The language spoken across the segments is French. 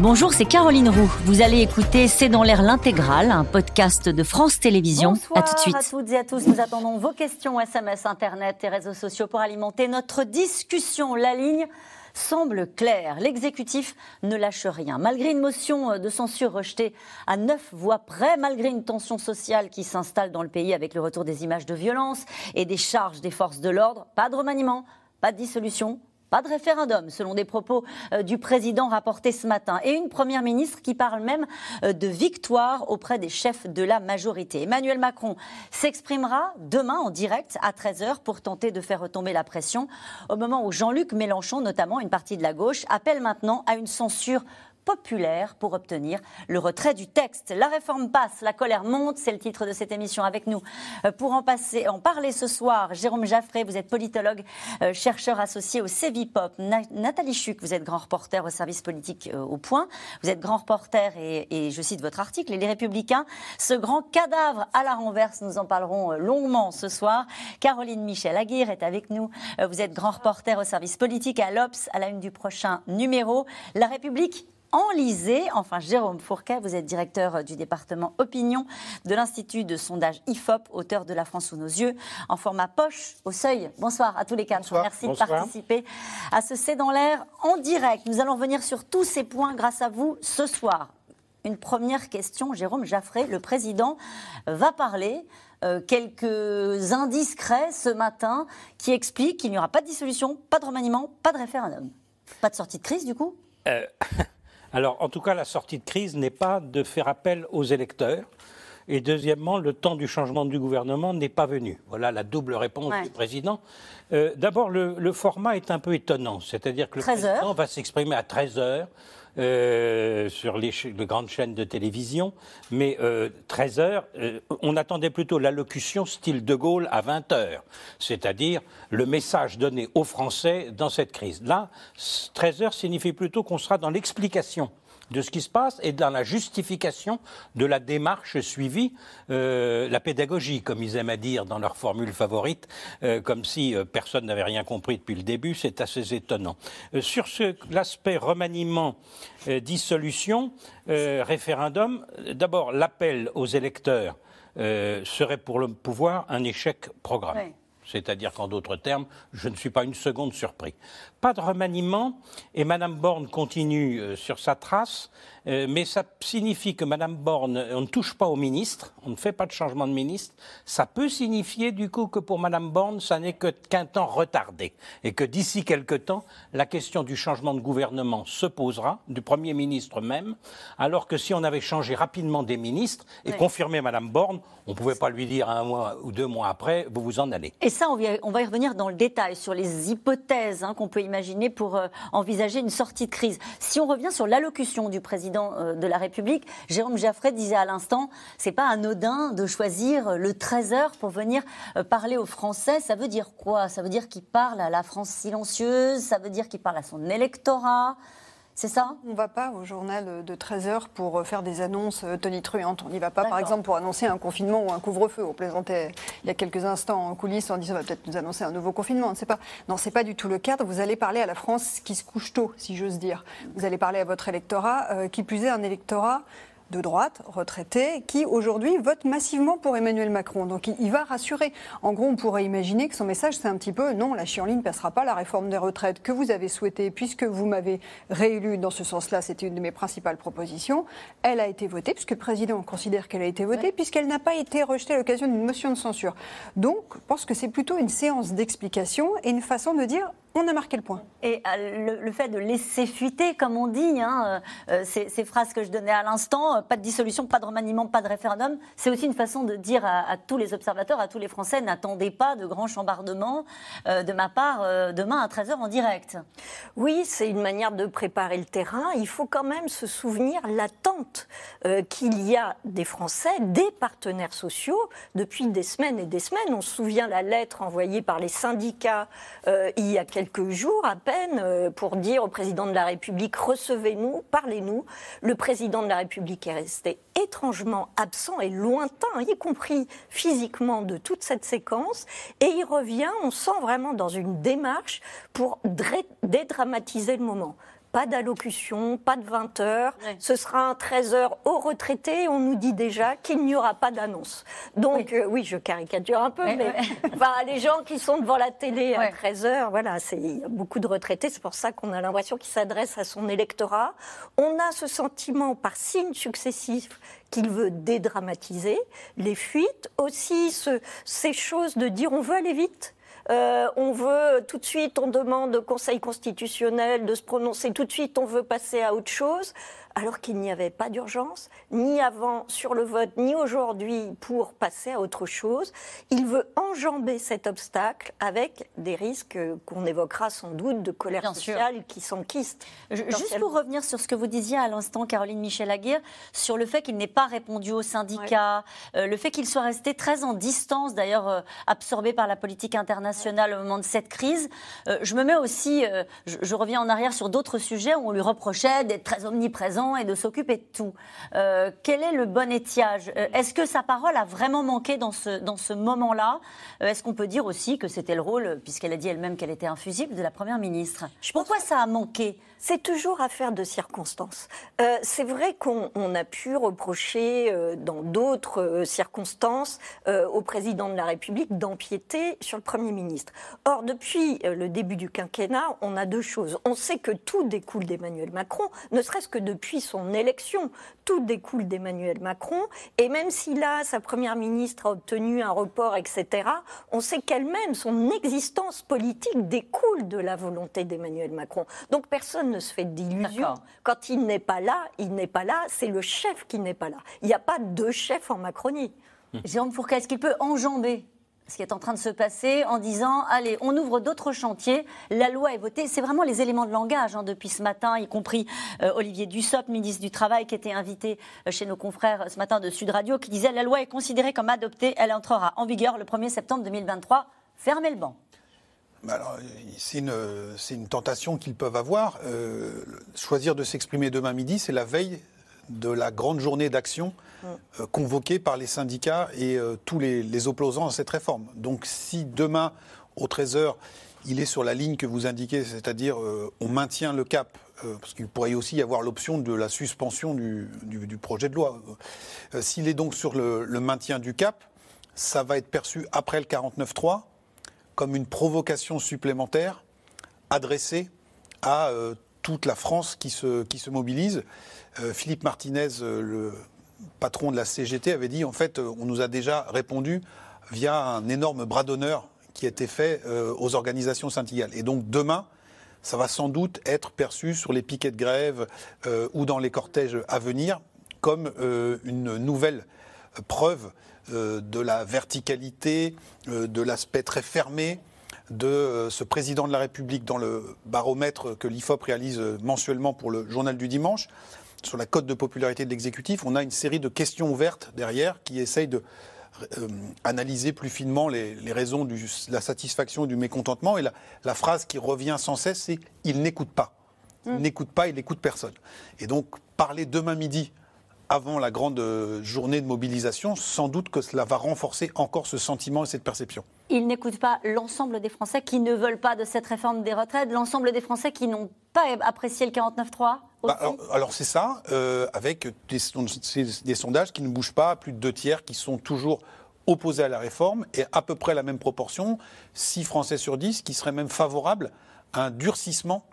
Bonjour, c'est Caroline Roux. Vous allez écouter C'est dans l'air l'intégrale, un podcast de France Télévisions. Bonsoir à tout de suite. à toutes et à tous. Nous attendons vos questions SMS, Internet et réseaux sociaux pour alimenter notre discussion. La ligne semble claire. L'exécutif ne lâche rien. Malgré une motion de censure rejetée à neuf voix près, malgré une tension sociale qui s'installe dans le pays avec le retour des images de violence et des charges des forces de l'ordre, pas de remaniement, pas de dissolution, pas de référendum, selon des propos euh, du président rapportés ce matin. Et une première ministre qui parle même euh, de victoire auprès des chefs de la majorité. Emmanuel Macron s'exprimera demain en direct à 13h pour tenter de faire retomber la pression, au moment où Jean-Luc Mélenchon, notamment une partie de la gauche, appelle maintenant à une censure populaire pour obtenir le retrait du texte. La réforme passe, la colère monte, c'est le titre de cette émission avec nous. Euh, Pour en, passer, en parler ce soir, Jérôme Jaffré, vous êtes politologue, euh, chercheur associé au CEVIPOP. Na- Nathalie Chuc, vous êtes grand reporter au service politique euh, au Point. Vous êtes grand reporter et, je cite votre article, et les Républicains, ce grand cadavre à la renverse, nous en parlerons longuement ce soir. Caroline Michel Aguirre est avec nous. Vous êtes grand reporter au service politique à l'Obs, à la une du prochain numéro. La République enlisée. Enfin, Jérôme Fourquet, vous êtes directeur du département opinion de l'Institut de sondage IFOP, auteur de La France sous nos yeux, en format poche au seuil. Bonsoir à tous les quatre. Bonsoir. Merci Bonsoir. de participer à ce C'est dans l'air en direct. Nous allons revenir sur tous ces points grâce à vous ce soir. Une première question, Jérôme Jaffré, le président va parler. euh, quelques indiscrets ce matin qui expliquent qu'il n'y aura pas de dissolution, pas de remaniement, pas de référendum. Pas de sortie de crise du coup? Euh, alors, en tout cas, la sortie de crise n'est pas de faire appel aux électeurs. Et deuxièmement, le temps du changement du gouvernement n'est pas venu. Voilà la double réponse Ouais. du président. Euh, D'abord, le, le format est un peu étonnant. C'est-à-dire que le 13 heures. président va s'exprimer à 13 heures euh, sur les, grandes chaînes de télévision. Mais euh, 13 heures, euh, on attendait plutôt l'allocution style De Gaulle à 20 heures. C'est-à-dire le message donné aux Français dans cette crise. Là, 13 heures signifie plutôt qu'on sera dans l'explication de ce qui se passe et dans la justification de la démarche suivie, euh, la pédagogie, comme ils aiment à dire dans leur formule favorite, euh, comme si euh, personne n'avait rien compris depuis le début, c'est assez étonnant. Euh, sur l'aspect remaniement, dissolution, référendum, d'abord l'appel aux électeurs serait pour le pouvoir un échec programmé. Oui. C'est-à-dire qu'en d'autres termes, je ne suis pas une seconde surpris. Pas de remaniement, et Madame Borne continue euh, sur sa trace, euh, mais ça signifie que Madame Borne, on ne touche pas au ministre, on ne fait pas de changement de ministre. Ça peut signifier du coup que pour Madame Borne, ça n'est que qu'un temps retardé, et que d'ici quelque temps, la question du changement de gouvernement se posera, du Premier ministre même, alors que si on avait changé rapidement des ministres et confirmé Madame Borne, on ne pouvait pas lui dire un mois ou deux mois après, vous vous en allez. Et ça, on va, y revenir dans le détail sur les hypothèses hein, qu'on peut imaginer pour euh, envisager une sortie de crise. Si on revient sur l'allocution du président euh, de la République, Jérôme Jaffray disait à l'instant, c'est pas anodin de choisir euh, le 13 heures pour venir parler aux Français. Ça veut dire quoi? Ça veut dire qu'il parle à la France silencieuse. Ça veut dire qu'il parle à son électorat. C'est ça? On ne va pas au journal de 13 heures pour faire des annonces euh, tonitruantes. On n'y va pas, par exemple, pour annoncer un confinement ou un couvre-feu. On plaisantait il y a quelques instants en coulisses en disant on va peut-être nous annoncer un nouveau confinement. On ne sait pas. Non, c'est pas du tout le cadre. Vous allez parler à la France qui se couche tôt, si j'ose dire. Vous allez parler à votre électorat, euh, qui plus est un électorat de droite, retraité, qui aujourd'hui vote massivement pour Emmanuel Macron. Donc il, il va rassurer. En gros, on pourrait imaginer que son message, c'est un petit peu non, la chienlit ne passera pas la réforme des retraites que vous avez souhaitée, puisque vous m'avez réélu dans ce sens-là, c'était une de mes principales propositions. Elle a été votée, puisque le président considère qu'elle a été votée, puisqu'elle n'a pas été rejetée à l'occasion d'une motion de censure. Donc, je pense que c'est plutôt une séance d'explication et une façon de dire on a marqué le point. Et euh, le, le fait de laisser fuiter, comme on dit, hein, euh, ces, ces phrases que je donnais à l'instant, euh, pas de dissolution, pas de remaniement, pas de référendum, c'est aussi une façon de dire à, à tous les observateurs, à tous les Français, n'attendez pas de grands chambardements euh, de ma part euh, demain à 13h en direct. Oui, c'est une manière de préparer le terrain. Il faut quand même se souvenir l'attente euh, qu'il y a des Français, des partenaires sociaux, depuis des semaines et des semaines. On se souvient la lettre envoyée par les syndicats euh, il y a quelques jours à peine euh, pour dire au président de la République recevez-nous, parlez-nous. Le président de la République est resté étrangement absent et lointain, y compris physiquement, de toute cette séquence. Et il revient, on sent vraiment dans une démarche pour dédramatiser le moment. Pas d'allocution, pas de 20 heures. Ce sera un 13 heures aux retraités. On nous dit déjà qu'il n'y aura pas d'annonce. Donc, oui. Euh, oui. je caricature un peu, mais enfin, les gens qui sont devant la télé à 13 heures, voilà, il y a beaucoup de retraités. C'est pour ça qu'on a l'impression qu'il s'adresse à son électorat. On a ce sentiment par signes successifs qu'il veut dédramatiser les fuites, aussi ce, ces choses de dire on veut aller vite. Euh, on veut tout de suite, on demande au Conseil constitutionnel de se prononcer. Tout de suite, on veut passer à autre chose alors qu'il n'y avait pas d'urgence, ni avant sur le vote, ni aujourd'hui pour passer à autre chose. Il veut enjamber cet obstacle avec des risques qu'on évoquera sans doute de colère sociale qui s'enquistent. Juste pour revenir sur ce que vous disiez à l'instant, Caroline Michel-Aguirre, sur le fait qu'il n'ait pas répondu aux syndicats, euh, le fait qu'il soit resté très en distance, d'ailleurs euh, absorbé par la politique internationale au moment de cette crise. Euh, je me mets aussi, je, je reviens en arrière sur d'autres sujets où on lui reprochait d'être très omniprésent et de s'occuper de tout. Euh, quel est le bon étiage? Euh, Est-ce que sa parole a vraiment manqué dans ce, dans ce moment-là? Euh, Est-ce qu'on peut dire aussi que c'était le rôle, puisqu'elle a dit elle-même qu'elle était infusible, de la Première ministre? Pourquoi ça a manqué? C'est toujours affaire de circonstances. Euh, c'est vrai qu'on a pu reprocher euh, dans d'autres euh, circonstances au président de la République d'empiéter sur le Premier ministre. Or, depuis le début du quinquennat, on a deux choses. On sait que tout découle d'Emmanuel Macron, ne serait-ce que depuis son élection. Tout découle d'Emmanuel Macron. Et même si là, sa Première ministre a obtenu un report, etc., on sait qu'elle-même, son existence politique découle de la volonté d'Emmanuel Macron. Donc personne ne se fait d'illusions. Quand il n'est pas là, il n'est pas là, c'est le chef qui n'est pas là. Il n'y a pas deux chefs en Macronie. Hum. Jérôme Fourquet, est-ce qu'il peut enjamber ce qui est en train de se passer en disant allez, on ouvre d'autres chantiers, la loi est votée. C'est vraiment les éléments de langage hein, depuis ce matin, y compris euh, Olivier Dussopt, ministre du Travail, qui était invité euh, chez nos confrères euh, ce matin de Sud Radio, qui disait la loi est considérée comme adoptée, elle entrera en vigueur le 1er septembre 2023. Fermez le banc. C'est une, une, tentation qu'ils peuvent avoir. Euh, choisir de s'exprimer demain midi, c'est la veille de la grande journée d'action euh, convoquée par les syndicats et euh, tous les, les, opposants à cette réforme. Donc si demain, au 13h, il est sur la ligne que vous indiquez, c'est-à-dire on maintient le cap, parce qu'il pourrait aussi y avoir l'option de la suspension du, du, du projet de loi. S'il est donc sur le, le maintien du cap, ça va être perçu après le 49-3 comme une provocation supplémentaire adressée à euh, toute la France qui se, mobilise. Euh, Philippe Martinez, euh, le patron de la CGT, avait dit en fait, on nous a déjà répondu via un énorme bras d'honneur qui a été fait aux organisations syndicales. Et donc demain, ça va sans doute être perçu sur les piquets de grève ou dans les cortèges à venir comme une nouvelle preuve euh, de la verticalité, euh, de l'aspect très fermé de euh, ce président de la République dans le baromètre que l'IFOP réalise mensuellement pour le journal du dimanche. Sur la cote de popularité de l'exécutif, on a une série de questions ouvertes derrière qui essayent de analyser plus finement les, raisons de la satisfaction et du mécontentement. Et la, phrase qui revient sans cesse, c'est il n'écoute pas. Il mmh. n'écoute pas, il n'écoute personne. Et donc, parler demain midi avant la grande euh, journée de mobilisation, sans doute que cela va renforcer encore ce sentiment et cette perception. Il n'écoute pas l'ensemble des Français qui ne veulent pas de cette réforme des retraites, l'ensemble des Français qui n'ont pas apprécié le 49-3 bah, alors, c'est ça, euh, avec des, des, sondages qui ne bougent pas, plus de deux tiers qui sont toujours opposés à la réforme, et à peu près la même proportion, 6 Français sur 10 qui seraient même favorables à un durcissement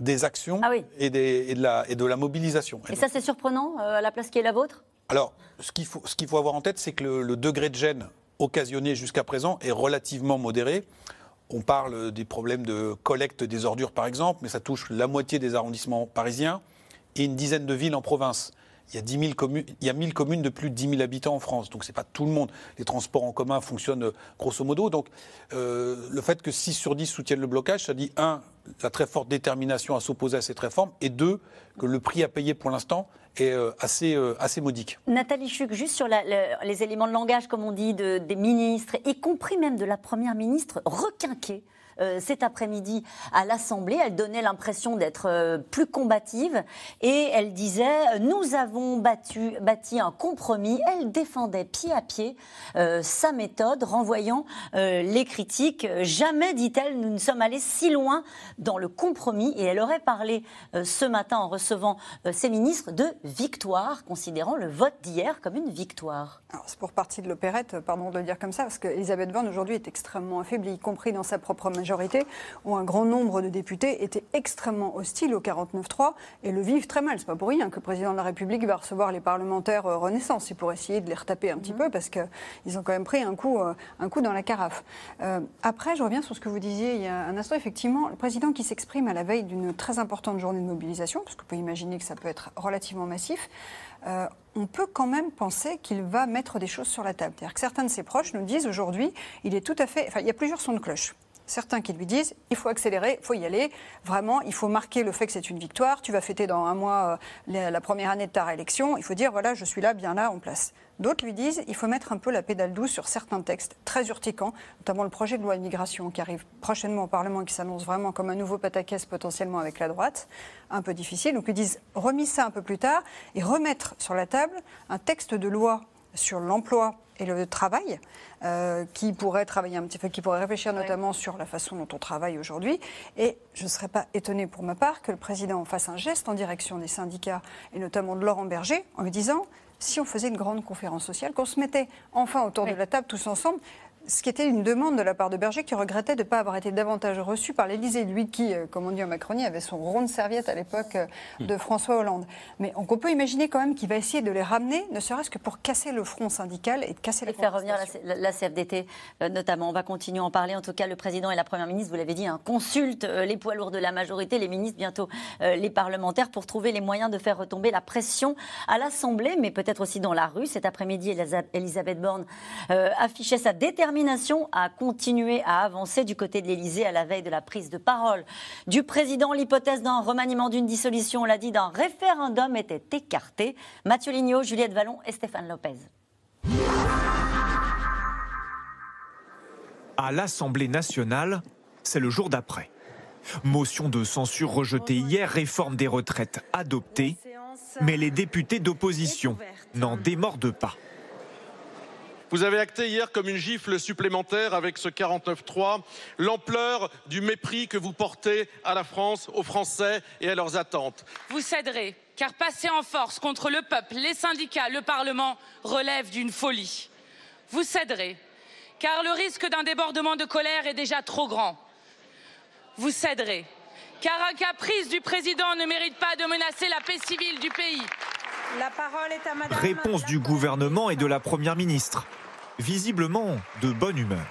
des actions ah et, de la, et, de la, mobilisation. Et, ça, c'est surprenant, euh, à la place qui est la vôtre? Alors, ce qu'il faut, faut, avoir en tête, c'est que le, degré de gêne occasionné jusqu'à présent est relativement modéré. On parle des problèmes de collecte des ordures, par exemple, mais ça touche la moitié des arrondissements parisiens et une dizaine de villes en province. Il y, a 10 000 communes, il y a 1000 communes de plus de 10 000 habitants en France, donc ce n'est pas tout le monde. Les transports en commun fonctionnent grosso modo. Donc euh, le fait que 6 sur 10 soutiennent le blocage, ça dit, un, la très forte détermination à s'opposer à cette réforme, et deux, que le prix à payer pour l'instant est euh, assez, euh, modique. Nathalie Chuc, juste sur les éléments de langage, comme on dit, de, des ministres, y compris même de la Première ministre, requinquée euh, cet après-midi à l'Assemblée. Elle donnait l'impression d'être euh, plus combative et elle disait Nous avons bâti un compromis. Elle défendait pied à pied sa méthode, renvoyant les critiques. Jamais, dit-elle, nous ne sommes allés si loin dans le compromis. Et elle aurait parlé ce matin en recevant ses ministres de victoire, considérant le vote d'hier comme une victoire. C'est pour partie de l'opérette, pardon de le dire comme ça, parce qu'Elisabeth Borne aujourd'hui est extrêmement affaiblie, y compris dans sa propre majorité, où un grand nombre de députés étaient extrêmement hostiles au 49-3 et le vivent très mal. C'est pas pour rien que le président de la République va recevoir les parlementaires euh, Renaissance. C'est pour essayer de les retaper un petit mmh. peu, parce qu'ils ont quand même pris un coup, euh, un coup dans la carafe. Euh, après, je reviens sur ce que vous disiez il y a un instant. Effectivement, le président qui s'exprime à la veille d'une très importante journée de mobilisation, parce que vous pouvez imaginer que ça peut être relativement massif, euh, on peut quand même penser qu'il va mettre des choses sur la table. C'est-à-dire que certains de ses proches nous disent aujourd'hui, il est tout à fait. Enfin, il y a plusieurs sons de cloche certains qui lui disent il faut accélérer, il faut y aller. Vraiment, il faut marquer le fait que c'est une victoire. Tu vas fêter dans un mois euh, la première année de ta réélection. Il faut dire voilà, je suis là, bien là, en place. D'autres lui disent il faut mettre un peu la pédale douce sur certains textes très urticants, notamment le projet de loi de migration qui arrive prochainement au Parlement et qui s'annonce vraiment comme un nouveau pataquès potentiellement avec la droite. Un peu difficile. Donc ils disent remis ça un peu plus tard et remettre sur la table un texte de loi sur l'emploi et le travail, euh, qui pourrait travailler un petit peu, qui pourrait réfléchir notamment sur la façon dont on travaille aujourd'hui. Et je ne serais pas étonnée pour ma part que le président fasse un geste en direction des syndicats et notamment de Laurent Berger en lui disant si on faisait une grande conférence sociale, qu'on se mettait enfin autour de la table tous ensemble, ce qui était une demande de la part de Berger qui regrettait de ne pas avoir été davantage reçu par l'Élysée, lui qui, euh, comme on dit en Macronie, avait son rond de serviette à l'époque euh, hmm. de François Hollande. Mais on peut imaginer quand même qu'il va essayer de les ramener, ne serait-ce que pour casser le front syndical et de casser et faire revenir la, CFDT euh, notamment. On va continuer à en parler. En tout cas, le président et la première ministre, vous l'avez dit, hein, consultent les poids lourds de la majorité, les ministres, bientôt les parlementaires, pour trouver les moyens de faire retomber la pression à l'Assemblée, mais peut-être aussi dans la rue. Cet après-midi, Elisabeth Borne affichait sa détermination détermination à continuer à avancer du côté de l'Elysée à la veille de la prise de parole du président. L'hypothèse d'un remaniement d'une dissolution, on l'a dit, d'un référendum était écartée. Mathieu Lignot, Juliette Vallon et Stéphane Lopez. À l'Assemblée nationale, c'est le jour d'après. Motion de censure rejetée hier, réforme des retraites adoptée, mais les députés d'opposition n'en démordent pas. Vous avez acté hier comme une gifle supplémentaire avec ce 49-3 l'ampleur du mépris que vous portez à la France, aux Français et à leurs attentes. Vous céderez, car passer en force contre le peuple, les syndicats, le Parlement relève d'une folie. Vous céderez, car le risque d'un débordement de colère est déjà trop grand. Vous céderez, car un caprice du président ne mérite pas de menacer la paix civile du pays. La parole est à Madame Réponse du gouvernement et de la Première ministre visiblement de bonne humeur.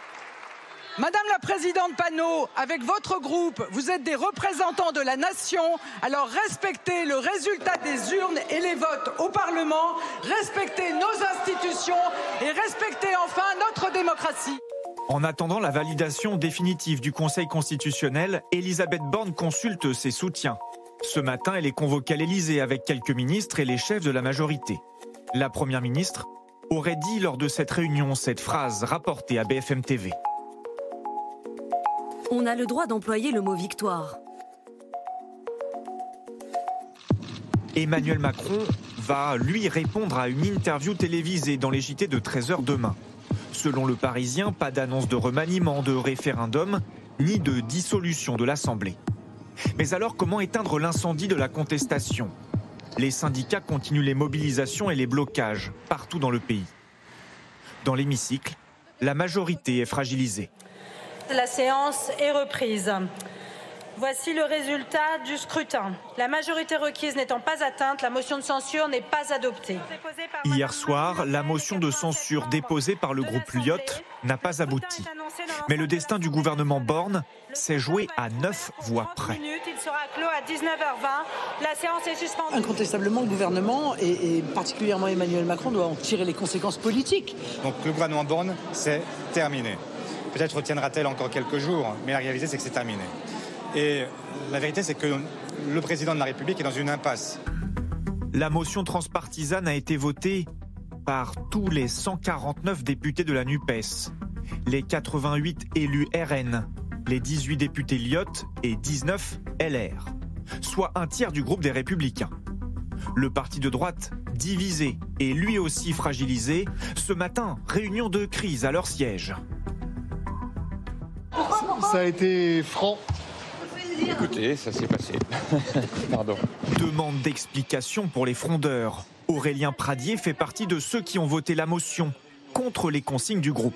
Madame la Présidente Panot, avec votre groupe, vous êtes des représentants de la nation, alors respectez le résultat des urnes et les votes au Parlement, respectez nos institutions et respectez enfin notre démocratie. En attendant la validation définitive du Conseil constitutionnel, Elisabeth Borne consulte ses soutiens. Ce matin, elle est convoquée à l'Élysée avec quelques ministres et les chefs de la majorité. La Première ministre aurait dit lors de cette réunion cette phrase rapportée à BFM TV. On a le droit d'employer le mot victoire. Emmanuel Macron va, lui, répondre à une interview télévisée dans les JT de 13h demain. Selon le Parisien, pas d'annonce de remaniement, de référendum, ni de dissolution de l'Assemblée. Mais alors, comment éteindre l'incendie de la contestation? Les syndicats continuent les mobilisations et les blocages partout dans le pays. Dans l'hémicycle, la majorité est fragilisée. La séance est reprise. Voici le résultat du scrutin. La majorité requise n'étant pas atteinte, la motion de censure n'est pas adoptée. Hier soir, la motion de censure déposée par le groupe Lyotte n'a pas abouti. Mais le destin du gouvernement Borne s'est joué à neuf voix près. Il sera clos à 19h20. La séance est suspendue. Incontestablement, le gouvernement et, particulièrement Emmanuel Macron doit en tirer les conséquences politiques. Donc le gouvernement Borne, c'est terminé. Peut-être retiendra-t-elle encore quelques jours, mais la réalité, c'est que c'est terminé. Et la vérité, c'est que le président de la République est dans une impasse. La motion transpartisane a été votée par tous les 149 députés de la NUPES, les 88 élus RN les 18 députés Lyotte et 19 LR, soit un tiers du groupe des Républicains. Le parti de droite, divisé et lui aussi fragilisé, ce matin, réunion de crise à leur siège. Ça a été franc. Écoutez, ça s'est passé. Pardon. Demande d'explication pour les frondeurs. Aurélien Pradier fait partie de ceux qui ont voté la motion contre les consignes du groupe.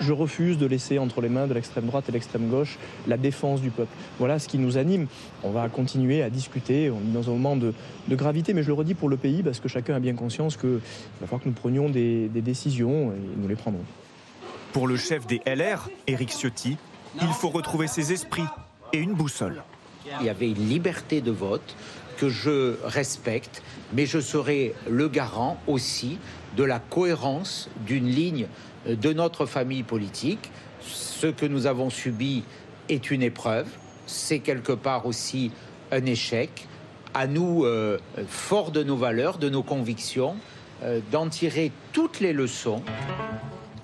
Je refuse de laisser entre les mains de l'extrême droite et l'extrême gauche la défense du peuple. Voilà ce qui nous anime. On va continuer à discuter. On est dans un moment de, de gravité, mais je le redis pour le pays parce que chacun a bien conscience qu'il va falloir que nous prenions des, des décisions et nous les prendrons. Pour le chef des LR, Éric Ciotti, il faut retrouver ses esprits et une boussole. Il y avait une liberté de vote que je respecte, mais je serai le garant aussi de la cohérence d'une ligne de notre famille politique. Ce que nous avons subi est une épreuve, c'est quelque part aussi un échec. À nous, euh, forts de nos valeurs, de nos convictions, euh, d'en tirer toutes les leçons.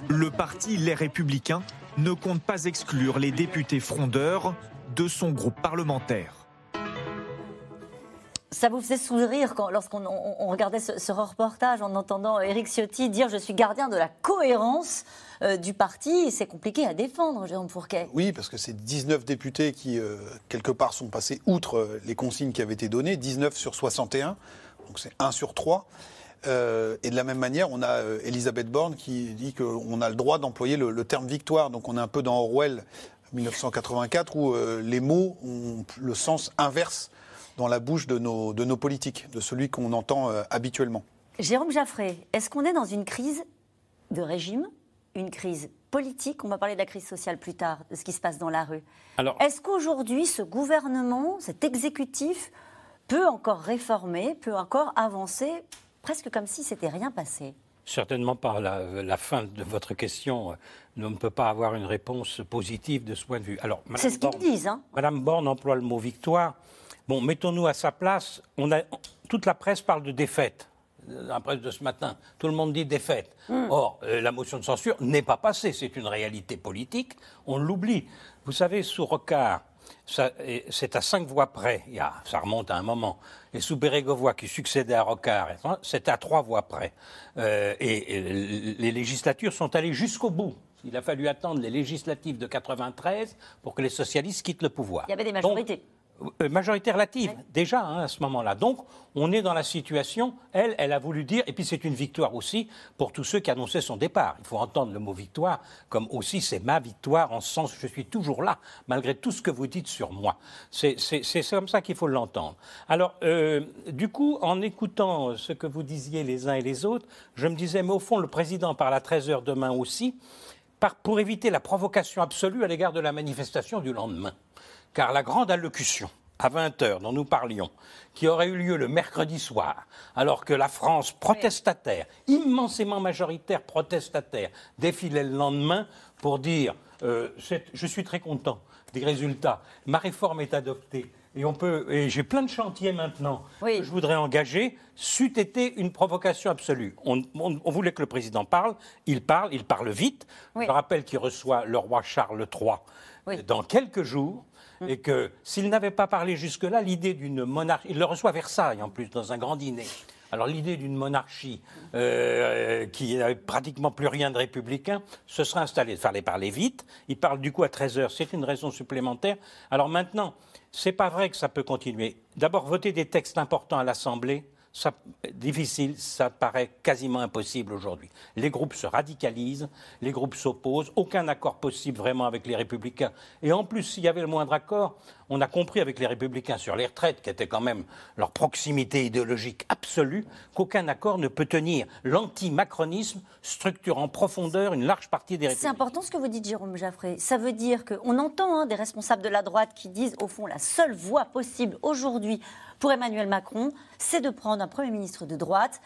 Le parti Les Républicains ne compte pas exclure les députés frondeurs de son groupe parlementaire. Ça vous faisait sourire quand, lorsqu'on on- on regardait ce, ce reportage en entendant Éric Ciotti dire Je suis gardien de la cohérence euh, du parti. C'est compliqué à défendre, Jérôme Fourquet. Oui, parce que c'est 19 députés qui, euh, quelque part, sont passés outre euh, les consignes qui avaient été données, 19 sur 61, donc c'est 1 sur 3. Euh, et de la même manière, on a euh, Elisabeth Borne qui dit qu'on a le droit d'employer le, le terme victoire. Donc on est un peu dans Orwell 1984 où euh, les mots ont le sens inverse dans la bouche de nos, de nos politiques, de celui qu'on entend euh, habituellement. Jérôme Jaffré, est-ce qu'on est dans une crise de régime, une crise politique? On va parler de la crise sociale plus tard, de ce qui se passe dans la rue. Alors- Est-ce qu'aujourd'hui, ce gouvernement, cet exécutif, peut encore réformer, peut encore avancer, presque comme si c'était rien passé? Certainement pas. La, la fin de votre question euh, ne peut pas avoir une réponse positive de ce point de vue. Alors, C'est ce qu'ils disent. Hein Madame Borne emploie le mot victoire. Bon, mettons-nous à sa place. On a, toute la presse parle de défaite. La presse de ce matin, tout le monde dit défaite. Or, euh, la motion de censure n'est pas passée. C'est une réalité politique. On l'oublie. Vous savez, sous Rocard, c'est à cinq voix près. Il y a, ça remonte à un moment. Et sous Bérégovoy, qui succédait à Rocard, c'est à trois voix près. Euh, et, et les législatures sont allées jusqu'au bout. Il a fallu attendre les législatives de 93 pour que les socialistes quittent le pouvoir. Il y avait des majorités. Majorité relative, déjà, hein, à ce moment-là. Donc, on est dans la situation, elle, elle a voulu dire, et puis c'est une victoire aussi pour tous ceux qui annonçaient son départ. Il faut entendre le mot victoire comme aussi c'est ma victoire, en ce sens je suis toujours là, malgré tout ce que vous dites sur moi. C'est comme ça qu'il faut l'entendre. Alors, euh, du coup, en écoutant ce que vous disiez les uns et les autres, je me disais, mais au fond, le président parle à 13h demain aussi, par- pour éviter la provocation absolue à l'égard de la manifestation du lendemain. Car la grande allocution à 20h dont nous parlions, qui aurait eu lieu le mercredi soir, alors que la France protestataire, immensément majoritaire protestataire, défilait le lendemain pour dire euh, je suis très content des résultats, ma réforme est adoptée. Et, on peut, et j'ai plein de chantiers maintenant que je voudrais engager, c'eût été une provocation absolue. On, on- on voulait que le président parle, il parle, il parle vite. Oui. Je rappelle qu'il reçoit le roi Charles III dans quelques jours. Et que s'il n'avait pas parlé jusque-là, l'idée d'une monarchie. Il le reçoit à Versailles en plus, dans un grand dîner. Alors l'idée d'une monarchie euh, qui n'avait pratiquement plus rien de républicain se serait installée. Il fallait parler vite. Il parle du coup à 13 heures. C'est une raison supplémentaire. Alors maintenant, c'est pas vrai que ça peut continuer. D'abord, voter des textes importants à l'Assemblée, ça, difficile, ça paraît quasiment impossible aujourd'hui. Les groupes se radicalisent, les groupes s'opposent, aucun accord possible vraiment avec les républicains. Et en plus, s'il y avait le moindre accord, on a compris avec les républicains sur les retraites, qui était quand même leur proximité idéologique absolue, qu'aucun accord ne peut tenir. L'anti-macronisme structure en profondeur une large partie des C'est républicains. important ce que vous dites, Jérôme Jaffré. Ça veut dire qu'on entend hein, des responsables de la droite qui disent, au fond, la seule voie possible aujourd'hui pour Emmanuel Macron, c'est de prendre un Premier ministre de droite